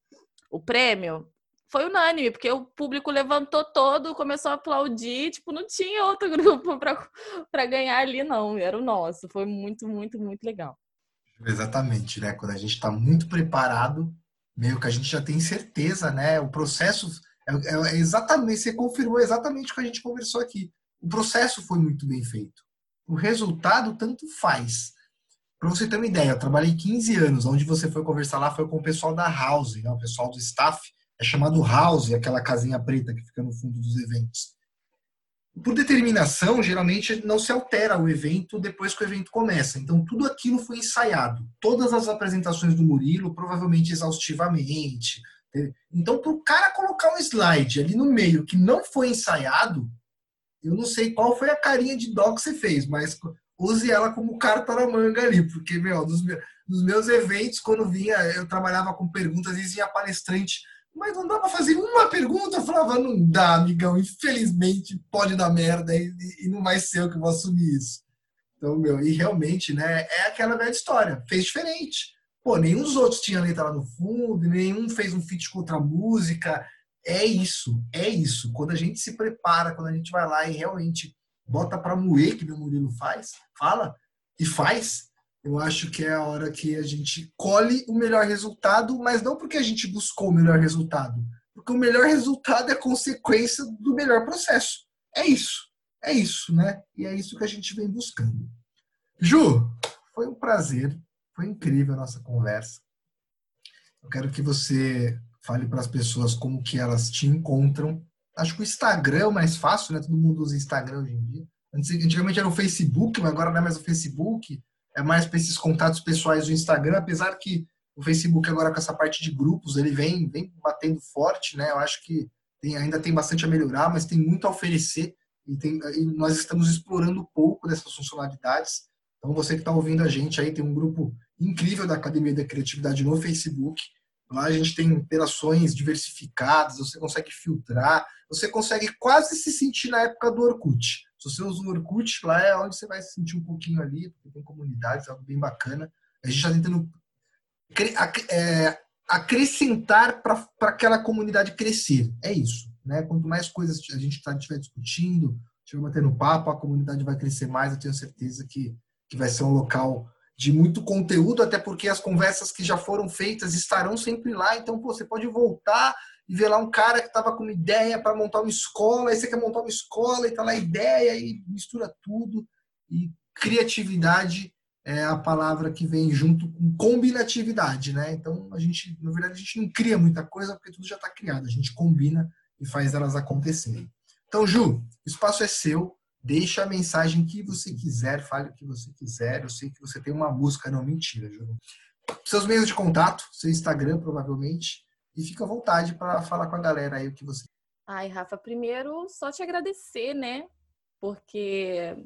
o prêmio. Foi unânime, porque o público levantou todo, começou a aplaudir, tipo, não tinha outro <laughs> grupo para ganhar ali não, era o nosso. Foi muito, muito, muito legal. Exatamente, né? Quando a gente está muito preparado, meio que a gente já tem certeza, né? O processo é, é, é exatamente, você confirmou exatamente o que a gente conversou aqui. O processo foi muito bem feito. O resultado tanto faz. Para você ter uma ideia, eu trabalhei 15 anos, onde você foi conversar lá foi com o pessoal da House, né? o pessoal do staff, é chamado House, aquela casinha preta que fica no fundo dos eventos. Por determinação, geralmente não se altera o evento depois que o evento começa. Então, tudo aquilo foi ensaiado. Todas as apresentações do Murilo, provavelmente exaustivamente. Então, para o cara colocar um slide ali no meio que não foi ensaiado, eu não sei qual foi a carinha de dó que você fez, mas use ela como carta na manga ali, porque, meu, nos, nos meus eventos, quando vinha, eu trabalhava com perguntas e vinha palestrante, mas não dá para fazer uma pergunta. Eu falava, não dá, amigão, infelizmente pode dar merda e, e não vai ser eu que vou assumir isso. Então, meu, e realmente, né, é aquela velha história, fez diferente. Pô, nenhum dos outros tinha letra lá no fundo, nenhum fez um feat com outra música. É isso, é isso. Quando a gente se prepara, quando a gente vai lá e realmente bota para moer, que meu Murilo faz, fala e faz, eu acho que é a hora que a gente colhe o melhor resultado, mas não porque a gente buscou o melhor resultado, porque o melhor resultado é consequência do melhor processo. É isso, é isso, né? E é isso que a gente vem buscando. Ju, foi um prazer, foi incrível a nossa conversa. Eu quero que você fale para as pessoas como que elas te encontram Acho que o Instagram é mais fácil, né? Todo mundo usa Instagram hoje em dia. Antigamente era o Facebook, mas agora não é mais o Facebook. É mais para esses contatos pessoais do Instagram, apesar que o Facebook agora com essa parte de grupos, ele vem, vem batendo forte, né? Eu acho que tem, ainda tem bastante a melhorar, mas tem muito a oferecer e, tem, e nós estamos explorando pouco dessas funcionalidades. Então você que está ouvindo a gente aí, tem um grupo incrível da Academia da Criatividade no Facebook. Lá a gente tem interações diversificadas, você consegue filtrar, você consegue quase se sentir na época do Orkut. Se você usa o Orkut, lá é onde você vai se sentir um pouquinho ali, porque tem comunidades, algo bem bacana. A gente está tentando é, acrescentar para aquela comunidade crescer. É isso. Né? Quanto mais coisas a gente tá, estiver discutindo, estiver batendo papo, a comunidade vai crescer mais. Eu tenho certeza que, que vai ser um local de muito conteúdo, até porque as conversas que já foram feitas estarão sempre lá. Então, pô, você pode voltar e ver lá um cara que estava com uma ideia para montar uma escola, aí você quer montar uma escola e tá lá a ideia e mistura tudo. E criatividade é a palavra que vem junto com combinatividade, né? Então, a gente, na verdade, a gente não cria muita coisa porque tudo já está criado. A gente combina e faz elas acontecerem. Então, Ju, o espaço é seu. Deixa a mensagem que você quiser, fale o que você quiser. Eu sei que você tem uma música, não mentira, Ju. Seus meios de contato, seu Instagram, provavelmente. E fica à vontade para falar com a galera aí o que você. Ai, Rafa, primeiro só te agradecer, né? Porque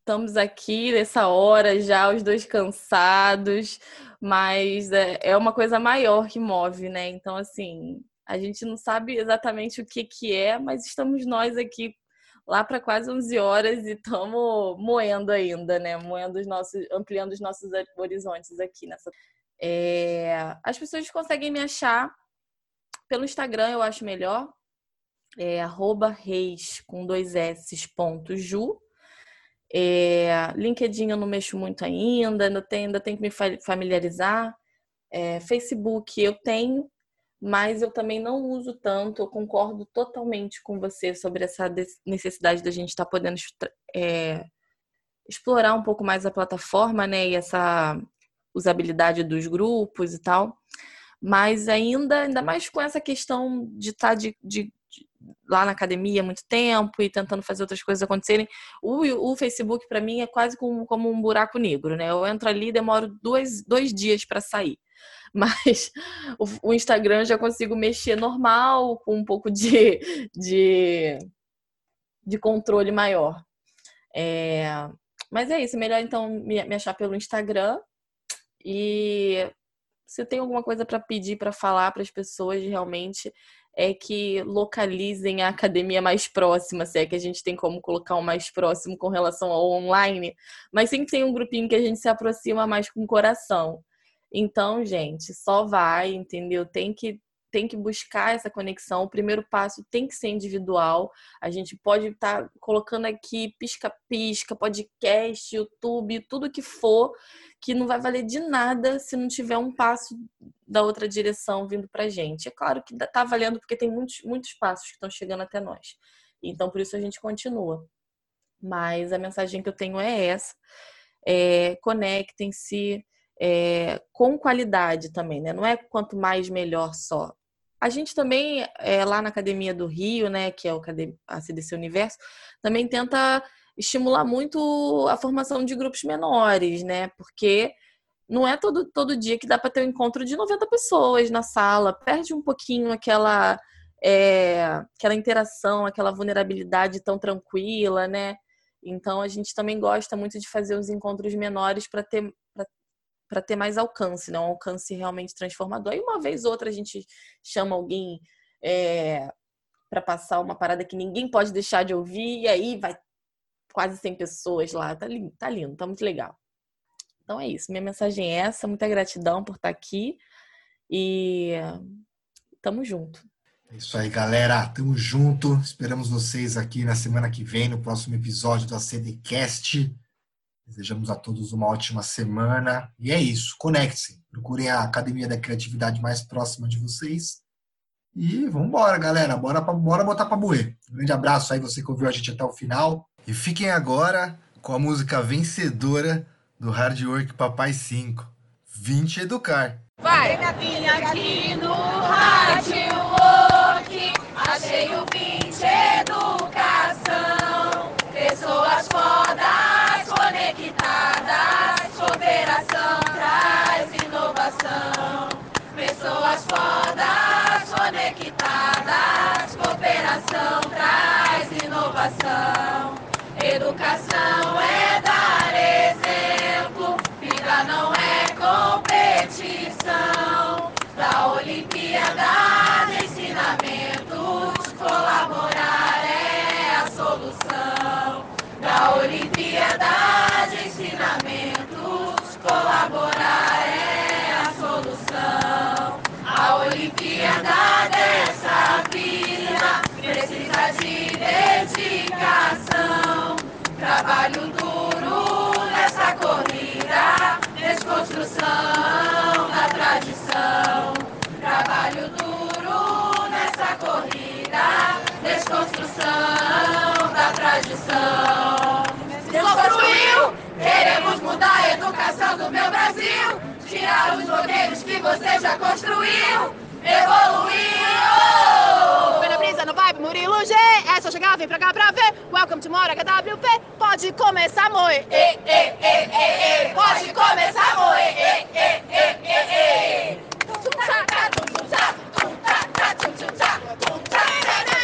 estamos aqui nessa hora já, os dois cansados, mas é, é uma coisa maior que move, né? Então, assim, a gente não sabe exatamente o que, que é, mas estamos nós aqui lá para quase 11 horas e estamos moendo ainda, né? Moendo os nossos, ampliando os nossos horizontes aqui nessa. É... As pessoas conseguem me achar pelo Instagram, eu acho melhor. É arroba reis com dois S ponto ju. É, LinkedIn eu não mexo muito ainda, ainda tenho, ainda tenho que me familiarizar. É, Facebook eu tenho, mas eu também não uso tanto. Eu concordo totalmente com você sobre essa necessidade da gente estar tá podendo é, explorar um pouco mais a plataforma, né? E essa usabilidade dos grupos e tal. Mas ainda, ainda mais com essa questão de estar tá de, de, de, lá na academia há muito tempo e tentando fazer outras coisas acontecerem, o, o Facebook para mim é quase como, como um buraco negro, né? Eu entro ali, demoro dois, dois dias para sair. <laughs> Mas o, o Instagram já consigo mexer normal, com um pouco de, de, de controle maior. É, mas é isso, melhor então me, me achar pelo Instagram. E se tem alguma coisa para pedir, para falar para as pessoas realmente, é que localizem a academia mais próxima, se é que a gente tem como colocar um mais próximo com relação ao online, mas sempre tem um grupinho que a gente se aproxima mais com o coração. Então, gente, só vai, entendeu? Tem que tem que buscar essa conexão. O primeiro passo tem que ser individual. A gente pode estar tá colocando aqui pisca-pisca, podcast, YouTube, tudo que for, que não vai valer de nada se não tiver um passo da outra direção vindo para gente. É claro que está valendo porque tem muitos, muitos passos que estão chegando até nós. Então, por isso a gente continua. Mas a mensagem que eu tenho é essa. É, Conectem-se, é, com qualidade também, né? Não é quanto mais melhor só. A gente também, é, lá na Academia do Rio, né, que é a CDC Universo, também tenta estimular muito a formação de grupos menores, né? Porque não é todo, todo dia que dá para ter um encontro de 90 pessoas na sala. Perde um pouquinho aquela, é, aquela interação, aquela vulnerabilidade tão tranquila, né? Então a gente também gosta muito de fazer os encontros menores para ter para ter mais alcance, né? um alcance realmente transformador. E uma vez ou outra a gente chama alguém é, para passar uma parada que ninguém pode deixar de ouvir, e aí vai quase 100 pessoas lá. Tá lindo, tá lindo, tá muito legal. Então é isso. Minha mensagem é essa. Muita gratidão por estar aqui e tamo junto. É isso aí, galera. Tamo junto. Esperamos vocês aqui na semana que vem, no próximo episódio do ACDcast. Desejamos a todos uma ótima semana. E é isso. Conectem-se. Procurem a Academia da Criatividade mais próxima de vocês. E vamos embora, galera. Bora, pra, bora botar para moer. Um grande abraço aí, você que ouviu a gente até o final. E fiquem agora com a música vencedora do Hard Work Papai 5. 20 Educar. Vai! Vim aqui no Hard Work, achei o 20 Educação. Pessoas fodas Pessoas fodas, conectadas, cooperação traz inovação. Educação é dar exemplo, vida não é competição. Da Olimpíada de ensinamentos, colaborar é a solução. Da Olimpíada ensinamentos, colaborar é nada dessa vida precisa de dedicação. Trabalho duro nessa corrida, desconstrução da tradição. Trabalho duro nessa corrida, desconstrução da tradição. Desconstruiu, queremos mudar a educação do meu Brasil. Tirar os bloqueios que você já construiu. Evoluiu! Pena brisa no vibe, Murilo G. É só chegar, vem pra cá pra ver. Welcome to Mora HWP. Pode começar, moe. E, e, e, e, e. Pode começar, moe. E, e, e, e, e. Tum, tá, tá, tum, tá, tum, tá, tá, tum, tá, tum, tá, tum, tá, tá, tá, tá, tá, tá, tá,